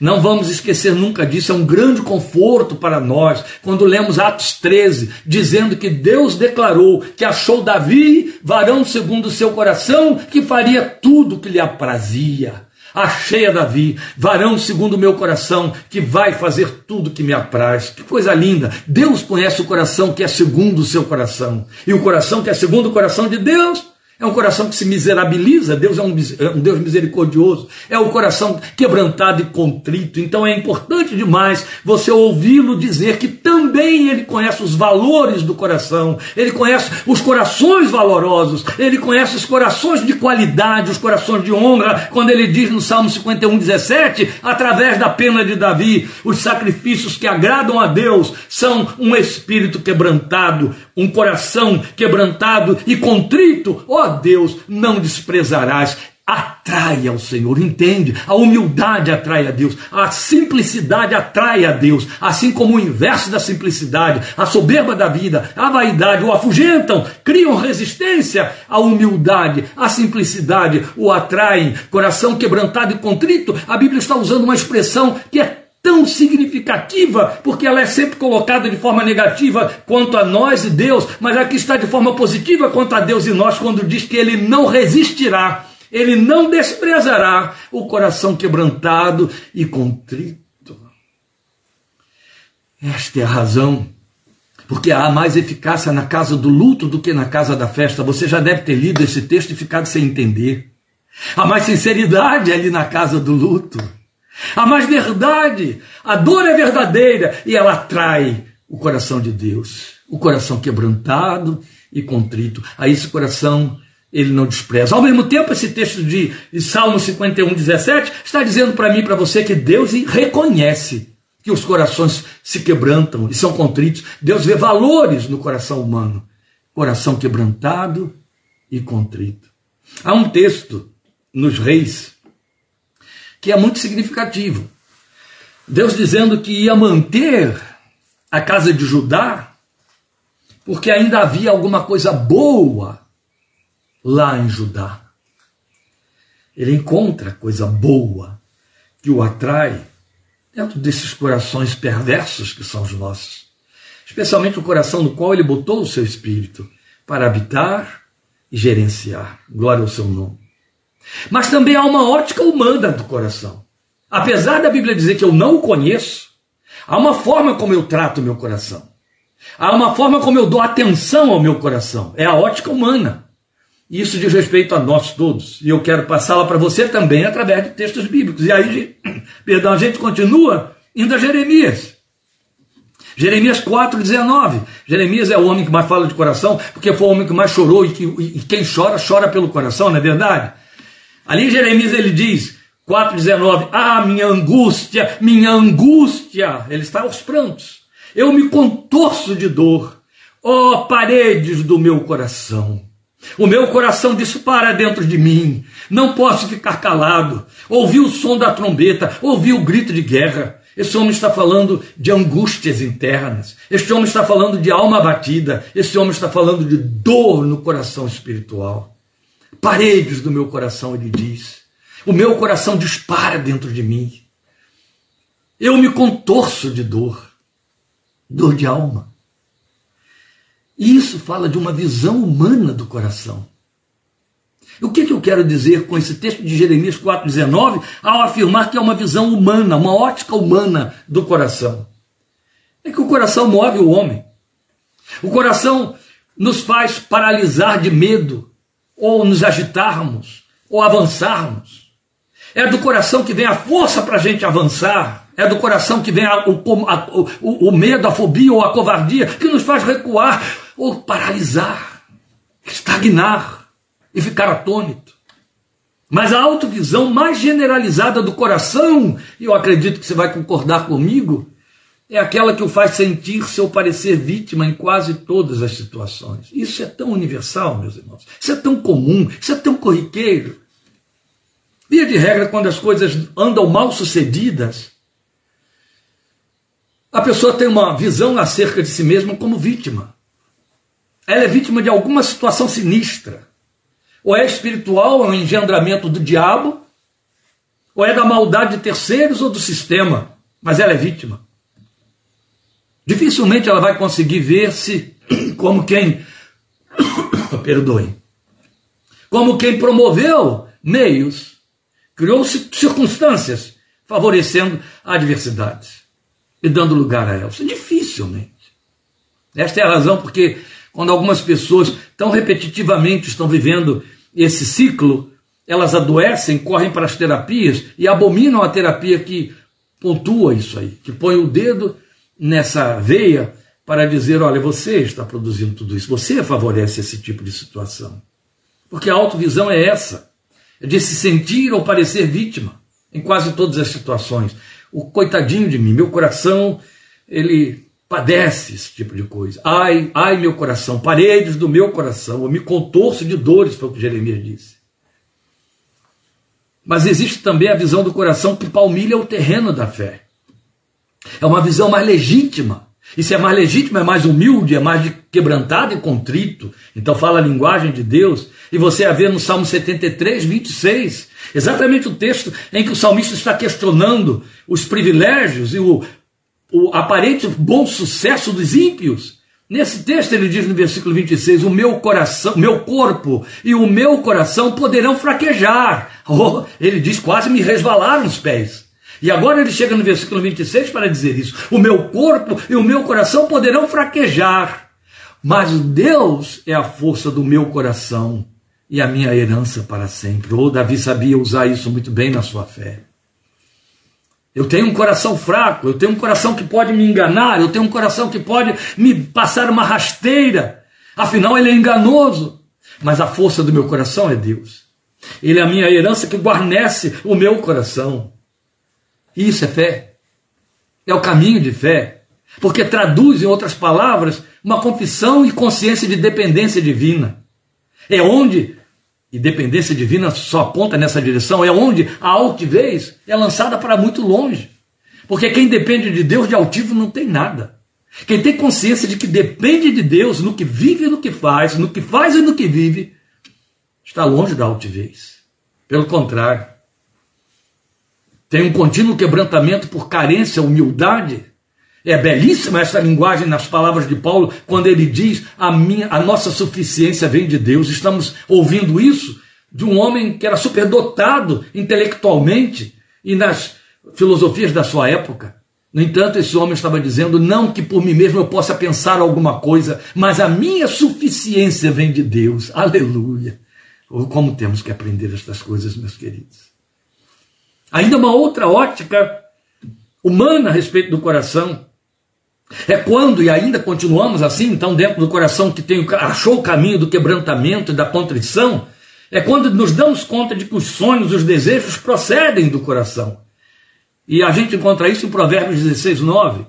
Não vamos esquecer nunca disso, é um grande conforto para nós quando lemos Atos 13, dizendo que Deus declarou que achou Davi, varão segundo o seu coração, que faria tudo o que lhe aprazia. Achei a Davi, varão segundo o meu coração, que vai fazer tudo que me apraz. Que coisa linda! Deus conhece o coração que é segundo o seu coração. E o coração que é segundo o coração de Deus é um coração que se miserabiliza, Deus é um, é um, Deus misericordioso, é um coração quebrantado e contrito. Então é importante demais você ouvi-lo dizer que também ele conhece os valores do coração, ele conhece os corações valorosos, ele conhece os corações de qualidade, os corações de honra, quando ele diz no Salmo 51, 17, através da pena de Davi, os sacrifícios que agradam a Deus são um espírito quebrantado, um coração quebrantado e contrito. Oh, Deus, não desprezarás. Atrai ao Senhor, entende? A humildade atrai a Deus, a simplicidade atrai a Deus, assim como o inverso da simplicidade, a soberba da vida, a vaidade o afugentam, criam resistência à humildade, à simplicidade o atraem. Coração quebrantado e contrito, a Bíblia está usando uma expressão que é tão significativa, porque ela é sempre colocada de forma negativa quanto a nós e Deus, mas aqui está de forma positiva quanto a Deus e nós, quando diz que ele não resistirá, ele não desprezará o coração quebrantado e contrito. Esta é a razão, porque há mais eficácia na casa do luto do que na casa da festa. Você já deve ter lido esse texto e ficado sem entender. Há mais sinceridade ali na casa do luto. Há mais verdade. A dor é verdadeira e ela atrai o coração de Deus, o coração quebrantado e contrito. A esse coração ele não despreza. Ao mesmo tempo, esse texto de, Salmo 51, 17 está dizendo para mim e para você que Deus reconhece que os corações se quebrantam e são contritos. Deus vê valores no coração humano, coração quebrantado e contrito. Há um texto nos Reis que é muito significativo. Deus dizendo que ia manter a casa de Judá, porque ainda havia alguma coisa boa lá em Judá. Ele encontra coisa boa que o atrai dentro desses corações perversos que são os nossos, especialmente o coração no qual ele botou o seu espírito para habitar e gerenciar. Glória ao seu nome. Mas também há uma ótica humana do coração. Apesar da Bíblia dizer que eu não o conheço, há uma forma como eu trato o meu coração. Há uma forma como eu dou atenção ao meu coração. É a ótica humana. Isso diz respeito a nós todos. E eu quero passá-la para você também através de textos bíblicos. E aí, perdão, a gente continua indo a Jeremias. Jeremias 4,19. Jeremias é o homem que mais fala de coração, porque foi o homem que mais chorou e, que, e quem chora, chora pelo coração, não é verdade? Ali em Jeremias ele diz, 4,19: Ah, minha angústia, minha angústia. Ele está aos prantos. Eu me contorço de dor. Ó oh, paredes do meu coração. O meu coração dispara dentro de mim. Não posso ficar calado. Ouvi o som da trombeta, ouvi o grito de guerra. Esse homem está falando de angústias internas. Este homem está falando de alma abatida. Esse homem está falando de dor no coração espiritual. Paredes do meu coração, ele diz. O meu coração dispara dentro de mim. Eu me contorço de dor, dor de alma. E isso fala de uma visão humana do coração. O que, que eu quero dizer com esse texto de Jeremias 4,19 ao afirmar que é uma visão humana, uma ótica humana do coração? É que o coração move o homem. O coração nos faz paralisar de medo, ou nos agitarmos, ou avançarmos. É do coração que vem a força para a gente avançar. É do coração que vem a, o, a, o, o medo, a fobia ou a covardia que nos faz recuar ou paralisar, estagnar e ficar atônito. Mas a autovisão mais generalizada do coração, e eu acredito que você vai concordar comigo, é aquela que o faz sentir seu parecer vítima em quase todas as situações. Isso é tão universal, meus irmãos. Isso é tão comum, isso é tão corriqueiro. Via de regra, quando as coisas andam mal sucedidas, a pessoa tem uma visão acerca de si mesma como vítima. Ela é vítima de alguma situação sinistra. Ou é espiritual, é um engendramento do diabo, ou é da maldade de terceiros ou do sistema, mas ela é vítima. Dificilmente ela vai conseguir ver-se como quem, perdoe, como quem promoveu meios criou circunstâncias favorecendo adversidades e dando lugar a elas. Dificilmente. Esta é a razão porque quando algumas pessoas tão repetitivamente estão vivendo esse ciclo, elas adoecem, correm para as terapias e abominam a terapia que pontua isso aí, que põe o dedo nessa veia para dizer: olha, você está produzindo tudo isso, você favorece esse tipo de situação. Porque a autovisão é essa de se sentir ou parecer vítima em quase todas as situações. O coitadinho de mim, meu coração, ele padece esse tipo de coisa. Ai, ai, meu coração, paredes do meu coração, eu me contorço de dores, foi o que Jeremias disse. Mas existe também a visão do coração que palmilha o terreno da fé. É uma visão mais legítima e se é mais legítimo, é mais humilde, é mais quebrantado e contrito. Então fala a linguagem de Deus. E você a vê no Salmo 73, 26, exatamente o texto em que o salmista está questionando os privilégios e o, o aparente bom sucesso dos ímpios. Nesse texto ele diz no versículo 26: O meu coração, meu corpo e o meu coração poderão fraquejar. Oh, ele diz: quase me resvalaram os pés. E agora ele chega no versículo 26 para dizer isso: O meu corpo e o meu coração poderão fraquejar, mas Deus é a força do meu coração e a minha herança para sempre. Oh, Davi sabia usar isso muito bem na sua fé. Eu tenho um coração fraco, eu tenho um coração que pode me enganar, eu tenho um coração que pode me passar uma rasteira. Afinal, ele é enganoso. Mas a força do meu coração é Deus. Ele é a minha herança que guarnece o meu coração. Isso é fé. É o caminho de fé. Porque traduz, em outras palavras, uma confissão e consciência de dependência divina. É onde, e dependência divina só aponta nessa direção, é onde a altivez é lançada para muito longe. Porque quem depende de Deus de altivo não tem nada. Quem tem consciência de que depende de Deus no que vive e no que faz, no que faz e no que vive, está longe da altivez. Pelo contrário, tem um contínuo quebrantamento por carência, humildade. É belíssima essa linguagem nas palavras de Paulo, quando ele diz: a, minha, a nossa suficiência vem de Deus. Estamos ouvindo isso de um homem que era superdotado intelectualmente e nas filosofias da sua época. No entanto, esse homem estava dizendo: não que por mim mesmo eu possa pensar alguma coisa, mas a minha suficiência vem de Deus. Aleluia. Como temos que aprender estas coisas, meus queridos. Ainda uma outra ótica humana a respeito do coração. É quando, e ainda continuamos assim, então, dentro do coração que tem, achou o caminho do quebrantamento e da contrição, é quando nos damos conta de que os sonhos, os desejos procedem do coração. E a gente encontra isso em Provérbios 16, 9.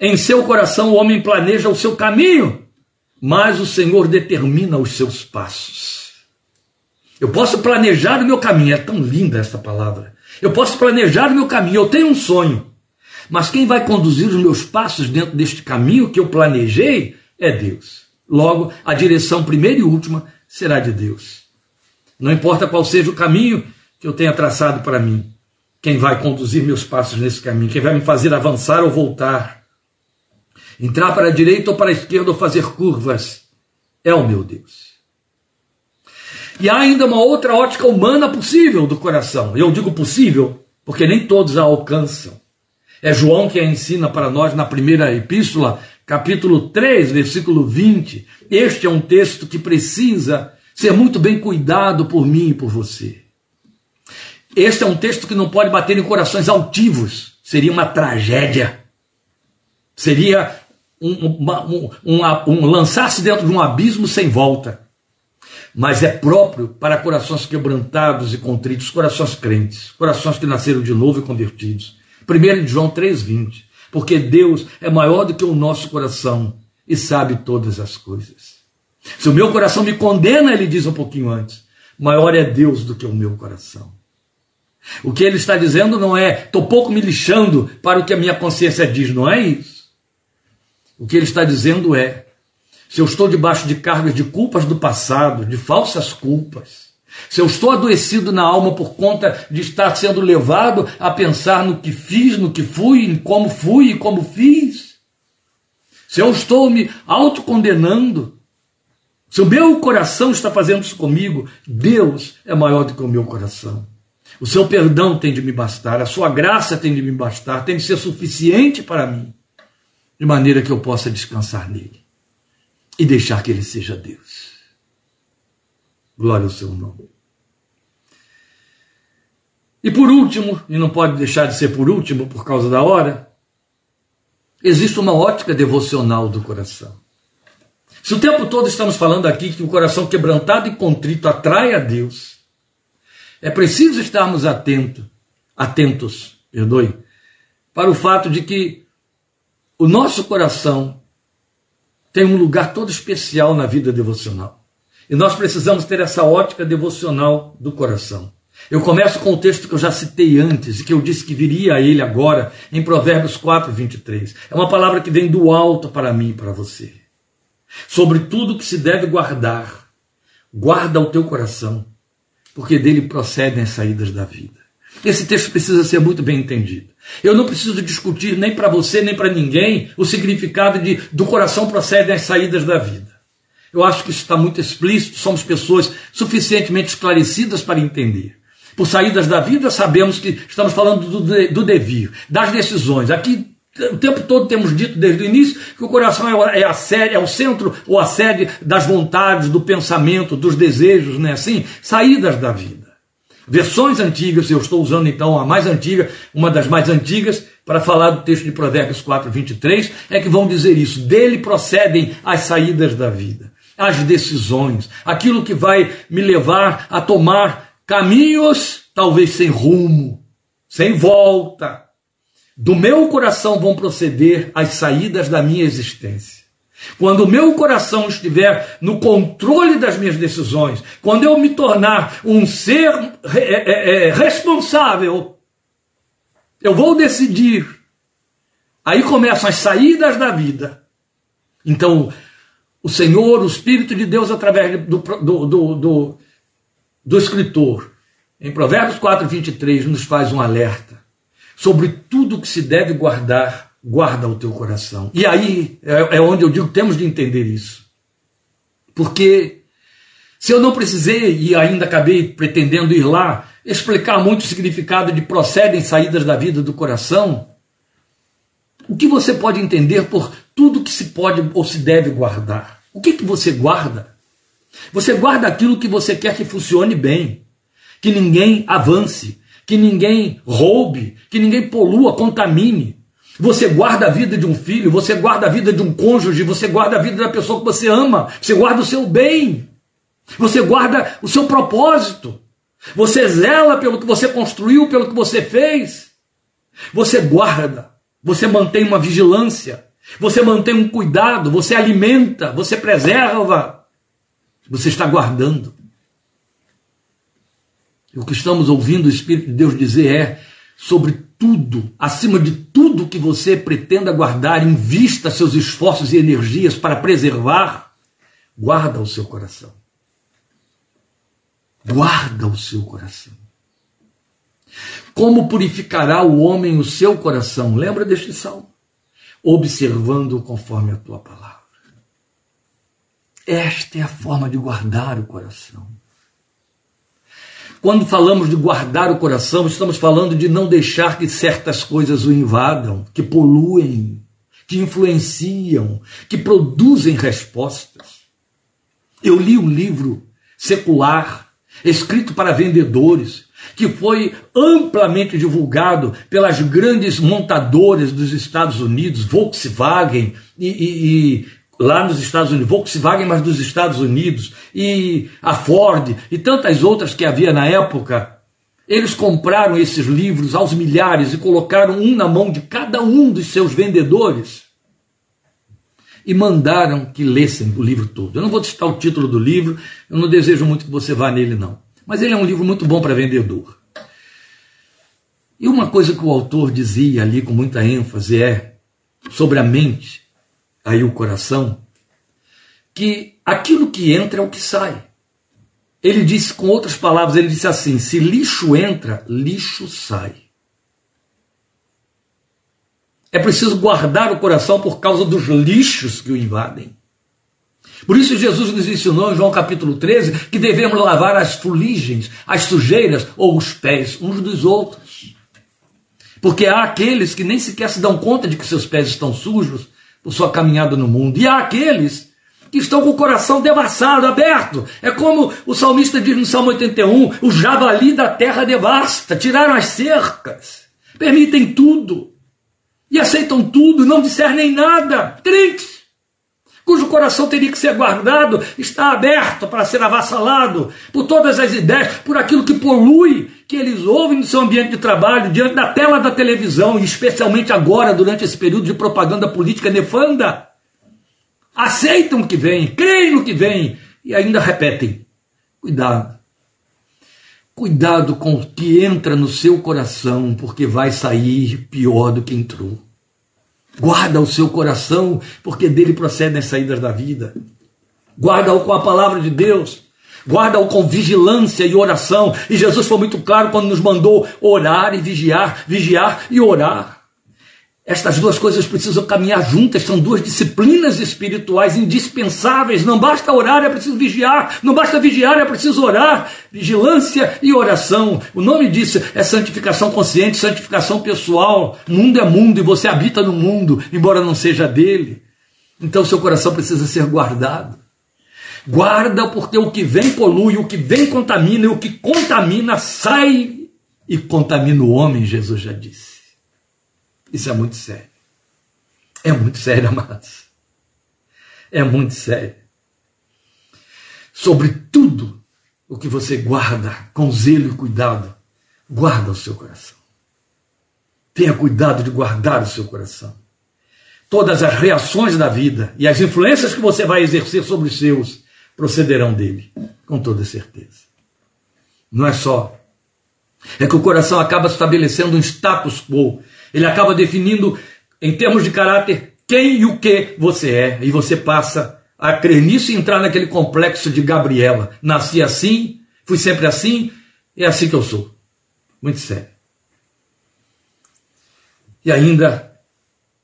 Em seu coração o homem planeja o seu caminho, mas o Senhor determina os seus passos. Eu posso planejar o meu caminho, é tão linda essa palavra. Eu posso planejar o meu caminho, eu tenho um sonho. Mas quem vai conduzir os meus passos dentro deste caminho que eu planejei é Deus. Logo, a direção primeira e última será de Deus. Não importa qual seja o caminho que eu tenha traçado para mim, quem vai conduzir meus passos nesse caminho, quem vai me fazer avançar ou voltar, entrar para a direita ou para a esquerda ou fazer curvas, é o meu Deus. E há ainda uma outra ótica humana possível do coração. Eu digo possível porque nem todos a alcançam. É João que a ensina para nós na primeira epístola, capítulo 3, versículo 20. Este é um texto que precisa ser muito bem cuidado por mim e por você. Este é um texto que não pode bater em corações altivos. Seria uma tragédia. Seria um, um, um, um lançar-se dentro de um abismo sem volta mas é próprio para corações quebrantados e contritos, corações crentes, corações que nasceram de novo e convertidos. 1 João 3,20. Porque Deus é maior do que o nosso coração e sabe todas as coisas. Se o meu coração me condena, ele diz um pouquinho antes, maior é Deus do que o meu coração. O que ele está dizendo não é, estou pouco me lixando para o que a minha consciência diz, não é isso. O que ele está dizendo é, se eu estou debaixo de cargas de culpas do passado, de falsas culpas, se eu estou adoecido na alma por conta de estar sendo levado a pensar no que fiz, no que fui, em como fui e como fiz, se eu estou me autocondenando, se o meu coração está fazendo isso comigo, Deus é maior do que o meu coração. O seu perdão tem de me bastar, a sua graça tem de me bastar, tem de ser suficiente para mim, de maneira que eu possa descansar nele e deixar que Ele seja Deus. Glória ao seu nome. E por último, e não pode deixar de ser por último por causa da hora, existe uma ótica devocional do coração. Se o tempo todo estamos falando aqui que o coração quebrantado e contrito atrai a Deus, é preciso estarmos atentos, atentos, perdoe, para o fato de que o nosso coração tem um lugar todo especial na vida devocional. E nós precisamos ter essa ótica devocional do coração. Eu começo com o texto que eu já citei antes e que eu disse que viria a ele agora, em Provérbios 4, 23. É uma palavra que vem do alto para mim e para você. Sobre tudo que se deve guardar, guarda o teu coração, porque dele procedem as saídas da vida. Esse texto precisa ser muito bem entendido. Eu não preciso discutir nem para você nem para ninguém o significado de do coração procedem as saídas da vida. Eu acho que isso está muito explícito, somos pessoas suficientemente esclarecidas para entender. Por saídas da vida, sabemos que estamos falando do, do devir, das decisões. Aqui o tempo todo temos dito desde o início que o coração é, a sede, é o centro ou a sede das vontades, do pensamento, dos desejos, não é assim? Saídas da vida. Versões antigas, eu estou usando então a mais antiga, uma das mais antigas, para falar do texto de Provérbios 4, 23, é que vão dizer isso. Dele procedem as saídas da vida, as decisões, aquilo que vai me levar a tomar caminhos, talvez sem rumo, sem volta. Do meu coração vão proceder as saídas da minha existência. Quando o meu coração estiver no controle das minhas decisões, quando eu me tornar um ser é, é, é, responsável, eu vou decidir. Aí começam as saídas da vida. Então, o Senhor, o Espírito de Deus, através do, do, do, do, do escritor, em Provérbios 4, 23, nos faz um alerta sobre tudo que se deve guardar guarda o teu coração. E aí é, é onde eu digo temos de entender isso. Porque se eu não precisei e ainda acabei pretendendo ir lá explicar muito o significado de procedem saídas da vida do coração, o que você pode entender por tudo que se pode ou se deve guardar? O que, que você guarda? Você guarda aquilo que você quer que funcione bem, que ninguém avance, que ninguém roube, que ninguém polua, contamine. Você guarda a vida de um filho, você guarda a vida de um cônjuge, você guarda a vida da pessoa que você ama, você guarda o seu bem, você guarda o seu propósito, você zela pelo que você construiu, pelo que você fez, você guarda, você mantém uma vigilância, você mantém um cuidado, você alimenta, você preserva, você está guardando. O que estamos ouvindo o Espírito de Deus dizer é: sobre tudo, acima de tudo que você pretenda guardar, invista seus esforços e energias para preservar, guarda o seu coração. Guarda o seu coração. Como purificará o homem o seu coração? Lembra deste salmo? Observando conforme a tua palavra. Esta é a forma de guardar o coração. Quando falamos de guardar o coração, estamos falando de não deixar que certas coisas o invadam, que poluem, que influenciam, que produzem respostas. Eu li um livro secular, escrito para vendedores, que foi amplamente divulgado pelas grandes montadoras dos Estados Unidos, Volkswagen e, e, e lá nos Estados Unidos, Volkswagen, mas dos Estados Unidos, e a Ford e tantas outras que havia na época, eles compraram esses livros aos milhares e colocaram um na mão de cada um dos seus vendedores e mandaram que lessem o livro todo. Eu não vou citar o título do livro, eu não desejo muito que você vá nele, não. Mas ele é um livro muito bom para vendedor. E uma coisa que o autor dizia ali com muita ênfase é sobre a mente aí o coração, que aquilo que entra é o que sai. Ele disse, com outras palavras, ele disse assim: se lixo entra, lixo sai. É preciso guardar o coração por causa dos lixos que o invadem. Por isso Jesus nos ensinou em João capítulo 13 que devemos lavar as fuligens, as sujeiras ou os pés uns dos outros. Porque há aqueles que nem sequer se dão conta de que seus pés estão sujos por sua caminhada no mundo. E há aqueles que estão com o coração devassado, aberto. É como o salmista diz no Salmo 81: o javali da terra devasta, tiraram as cercas, permitem tudo e aceitam tudo, não discernem nada. Crentes cujo coração teria que ser guardado, está aberto para ser avassalado por todas as ideias, por aquilo que polui, que eles ouvem no seu ambiente de trabalho, diante da tela da televisão, e especialmente agora, durante esse período de propaganda política nefanda. Aceitam o que vem, creem no que vem e ainda repetem. Cuidado. Cuidado com o que entra no seu coração, porque vai sair pior do que entrou. Guarda o seu coração, porque dele procedem as saídas da vida. Guarda-o com a palavra de Deus. Guarda-o com vigilância e oração. E Jesus foi muito claro quando nos mandou orar e vigiar, vigiar e orar. Estas duas coisas precisam caminhar juntas, são duas disciplinas espirituais indispensáveis. Não basta orar, é preciso vigiar. Não basta vigiar, é preciso orar. Vigilância e oração. O nome disso é santificação consciente, santificação pessoal. Mundo é mundo e você habita no mundo, embora não seja dele. Então seu coração precisa ser guardado. Guarda, porque o que vem polui, o que vem contamina, e o que contamina sai e contamina o homem, Jesus já disse. Isso é muito sério. É muito sério, amados. É muito sério. Sobre tudo o que você guarda com zelo e cuidado, guarda o seu coração. Tenha cuidado de guardar o seu coração. Todas as reações da vida e as influências que você vai exercer sobre os seus procederão dele, com toda certeza. Não é só. É que o coração acaba estabelecendo um status quo. Ele acaba definindo, em termos de caráter, quem e o que você é. E você passa a crer nisso e entrar naquele complexo de Gabriela. Nasci assim, fui sempre assim, é assim que eu sou. Muito sério. E ainda,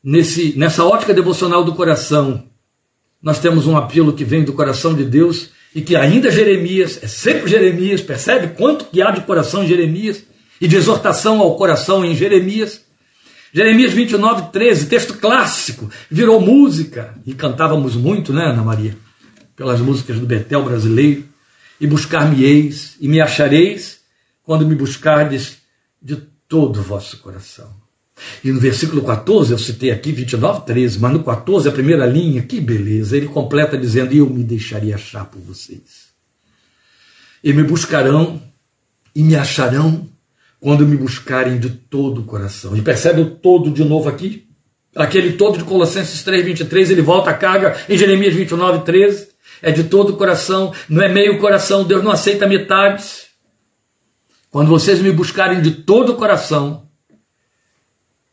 nesse, nessa ótica devocional do coração, nós temos um apelo que vem do coração de Deus e que ainda Jeremias, é sempre Jeremias, percebe quanto que há de coração em Jeremias e de exortação ao coração em Jeremias. Jeremias 29, 13, texto clássico, virou música e cantávamos muito, né, Ana Maria? Pelas músicas do Betel brasileiro. E buscar-me-eis e me achareis quando me buscardes de todo o vosso coração. E no versículo 14, eu citei aqui 29, 13, mas no 14, a primeira linha, que beleza, ele completa dizendo: eu me deixaria achar por vocês. E me buscarão e me acharão quando me buscarem de todo o coração. E percebe o todo de novo aqui? Aquele todo de Colossenses 3, 23, ele volta a carga em Jeremias 29, 13. É de todo o coração, não é meio coração, Deus não aceita metades. Quando vocês me buscarem de todo o coração,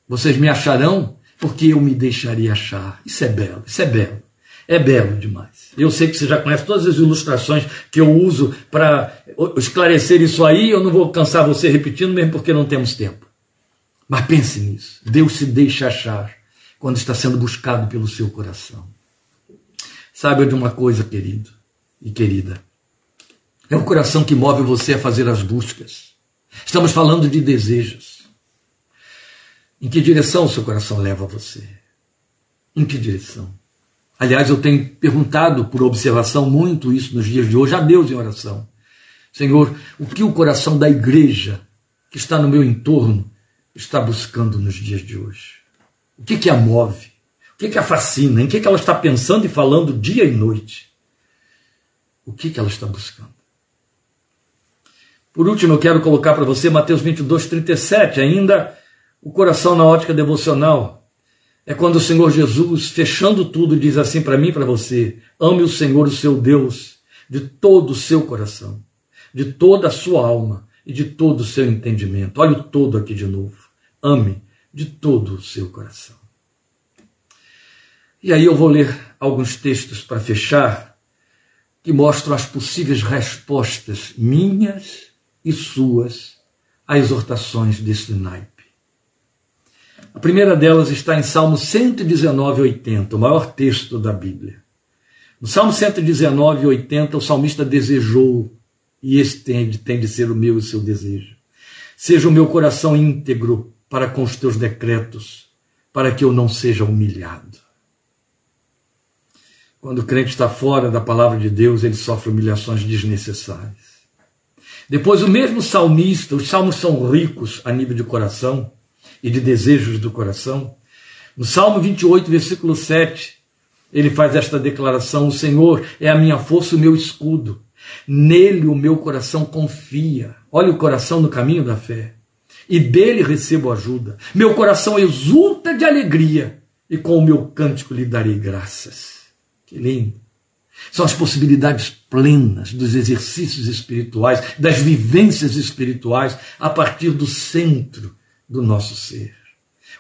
vocês me acharão porque eu me deixaria achar. Isso é belo, isso é belo. É belo demais. Eu sei que você já conhece todas as ilustrações que eu uso para esclarecer isso aí. Eu não vou cansar você repetindo, mesmo porque não temos tempo. Mas pense nisso. Deus se deixa achar quando está sendo buscado pelo seu coração. Saiba de uma coisa, querido e querida. É o coração que move você a fazer as buscas. Estamos falando de desejos. Em que direção o seu coração leva você? Em que direção? Aliás, eu tenho perguntado por observação muito isso nos dias de hoje a Deus em oração. Senhor, o que o coração da igreja que está no meu entorno está buscando nos dias de hoje? O que, que a move? O que, que a fascina? Em que, que ela está pensando e falando dia e noite? O que, que ela está buscando? Por último, eu quero colocar para você Mateus 22, 37, ainda o coração na ótica devocional é quando o Senhor Jesus, fechando tudo, diz assim para mim e para você: ame o Senhor, o seu Deus, de todo o seu coração, de toda a sua alma e de todo o seu entendimento. Olha o todo aqui de novo. Ame de todo o seu coração. E aí eu vou ler alguns textos para fechar que mostram as possíveis respostas minhas e suas a exortações desse naipe. A primeira delas está em Salmo 119, 80, o maior texto da Bíblia. No Salmo 119, 80, o salmista desejou, e esse tem, tem de ser o meu e o seu desejo. Seja o meu coração íntegro para com os teus decretos, para que eu não seja humilhado. Quando o crente está fora da palavra de Deus, ele sofre humilhações desnecessárias. Depois, o mesmo salmista, os salmos são ricos a nível de coração, e de desejos do coração. No Salmo 28, versículo 7, ele faz esta declaração: O Senhor é a minha força o meu escudo. Nele o meu coração confia. Olha o coração no caminho da fé. E dele recebo ajuda. Meu coração exulta de alegria, e com o meu cântico lhe darei graças. Que lindo! São as possibilidades plenas dos exercícios espirituais, das vivências espirituais, a partir do centro do nosso ser.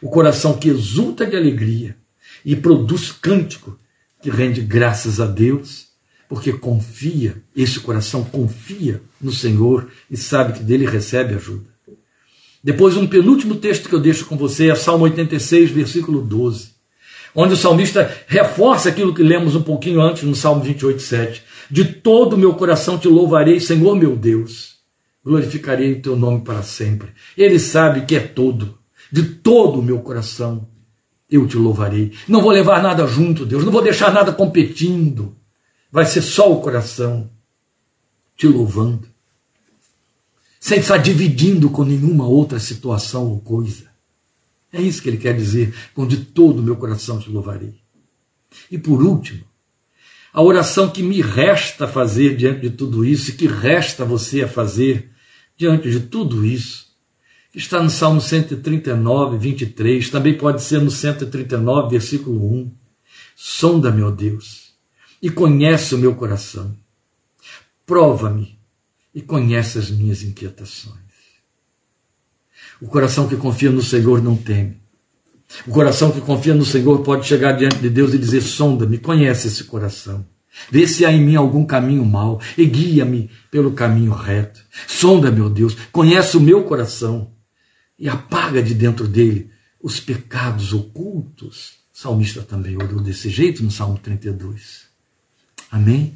O coração que exulta de alegria e produz cântico que rende graças a Deus, porque confia, esse coração confia no Senhor e sabe que dele recebe ajuda. Depois, um penúltimo texto que eu deixo com você é Salmo 86, versículo 12, onde o salmista reforça aquilo que lemos um pouquinho antes no Salmo 28, 7. De todo o meu coração te louvarei, Senhor meu Deus glorificarei o teu nome para sempre. Ele sabe que é todo, de todo o meu coração eu te louvarei. Não vou levar nada junto, Deus, não vou deixar nada competindo. vai ser só o coração te louvando, sem estar dividindo com nenhuma outra situação ou coisa. É isso que ele quer dizer, com de todo o meu coração te louvarei. E por último, a oração que me resta fazer diante de tudo isso, e que resta você a fazer diante de tudo isso, que está no Salmo 139, 23, também pode ser no 139, versículo 1. Sonda, meu Deus, e conhece o meu coração. Prova-me e conhece as minhas inquietações. O coração que confia no Senhor não teme. O coração que confia no Senhor pode chegar diante de Deus e dizer: sonda-me, conhece esse coração. Vê se há em mim algum caminho mau e guia-me pelo caminho reto. Sonda, meu Deus, conhece o meu coração e apaga de dentro dele os pecados ocultos. O salmista também orou desse jeito no Salmo 32. Amém?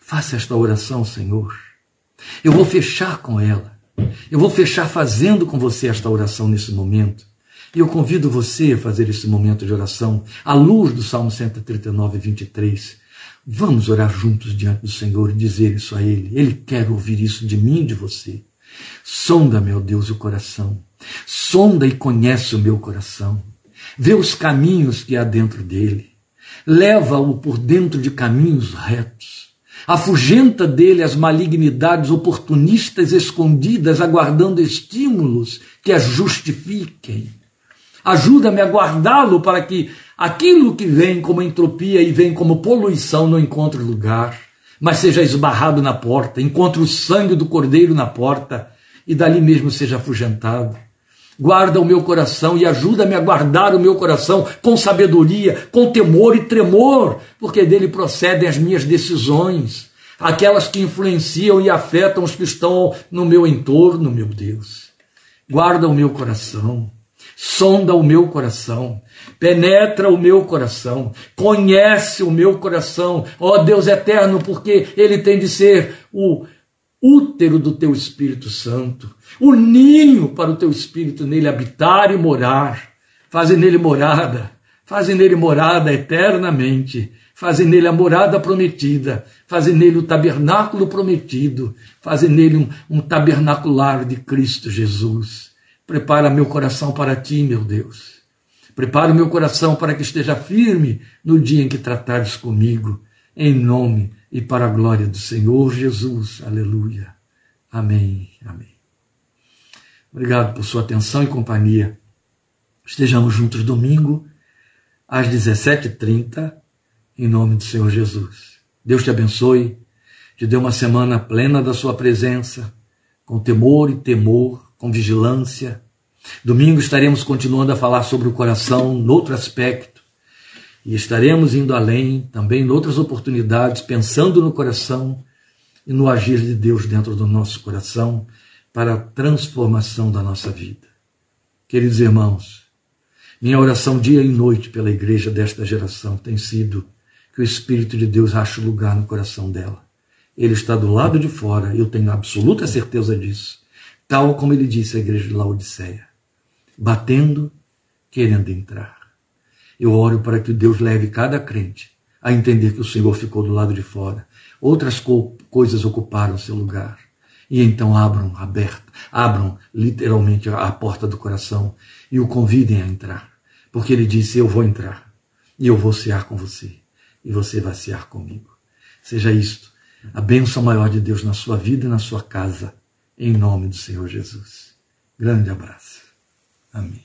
Faça esta oração, Senhor. Eu vou fechar com ela. Eu vou fechar fazendo com você esta oração nesse momento. E eu convido você a fazer esse momento de oração à luz do Salmo 139, 23. Vamos orar juntos diante do Senhor e dizer isso a Ele. Ele quer ouvir isso de mim e de você. Sonda, meu Deus, o coração. Sonda e conhece o meu coração. Vê os caminhos que há dentro dele. Leva-o por dentro de caminhos retos. Afugenta dele as malignidades oportunistas escondidas, aguardando estímulos que as justifiquem. Ajuda-me a guardá-lo para que aquilo que vem como entropia e vem como poluição não encontre lugar, mas seja esbarrado na porta, encontre o sangue do cordeiro na porta e dali mesmo seja afugentado. Guarda o meu coração e ajuda-me a guardar o meu coração com sabedoria, com temor e tremor, porque dele procedem as minhas decisões, aquelas que influenciam e afetam os que estão no meu entorno, meu Deus. Guarda o meu coração, sonda o meu coração, penetra o meu coração, conhece o meu coração, ó Deus eterno, porque ele tem de ser o útero do teu Espírito Santo, o ninho para o teu Espírito nele habitar e morar. Faze nele morada, faze nele morada eternamente, faze nele a morada prometida, faze nele o tabernáculo prometido, faze nele um, um tabernacular de Cristo Jesus. Prepara meu coração para ti, meu Deus. Prepara o meu coração para que esteja firme no dia em que tratares comigo, em nome e para a glória do Senhor Jesus. Aleluia. Amém. Amém. Obrigado por sua atenção e companhia. Estejamos juntos domingo às 17h30, em nome do Senhor Jesus. Deus te abençoe, te dê uma semana plena da sua presença, com temor e temor, com vigilância. Domingo estaremos continuando a falar sobre o coração, noutro aspecto e estaremos indo além também em outras oportunidades, pensando no coração e no agir de Deus dentro do nosso coração para a transformação da nossa vida. Queridos irmãos, minha oração dia e noite pela igreja desta geração tem sido que o Espírito de Deus ache lugar no coração dela. Ele está do lado de fora, eu tenho absoluta certeza disso, tal como ele disse à igreja de Laodiceia, batendo, querendo entrar. Eu oro para que Deus leve cada crente a entender que o Senhor ficou do lado de fora. Outras co coisas ocuparam seu lugar. E então abram aberto, abram literalmente a porta do coração e o convidem a entrar. Porque ele disse: Eu vou entrar e eu vou cear com você e você vai cear comigo. Seja isto a bênção maior de Deus na sua vida e na sua casa, em nome do Senhor Jesus. Grande abraço. Amém.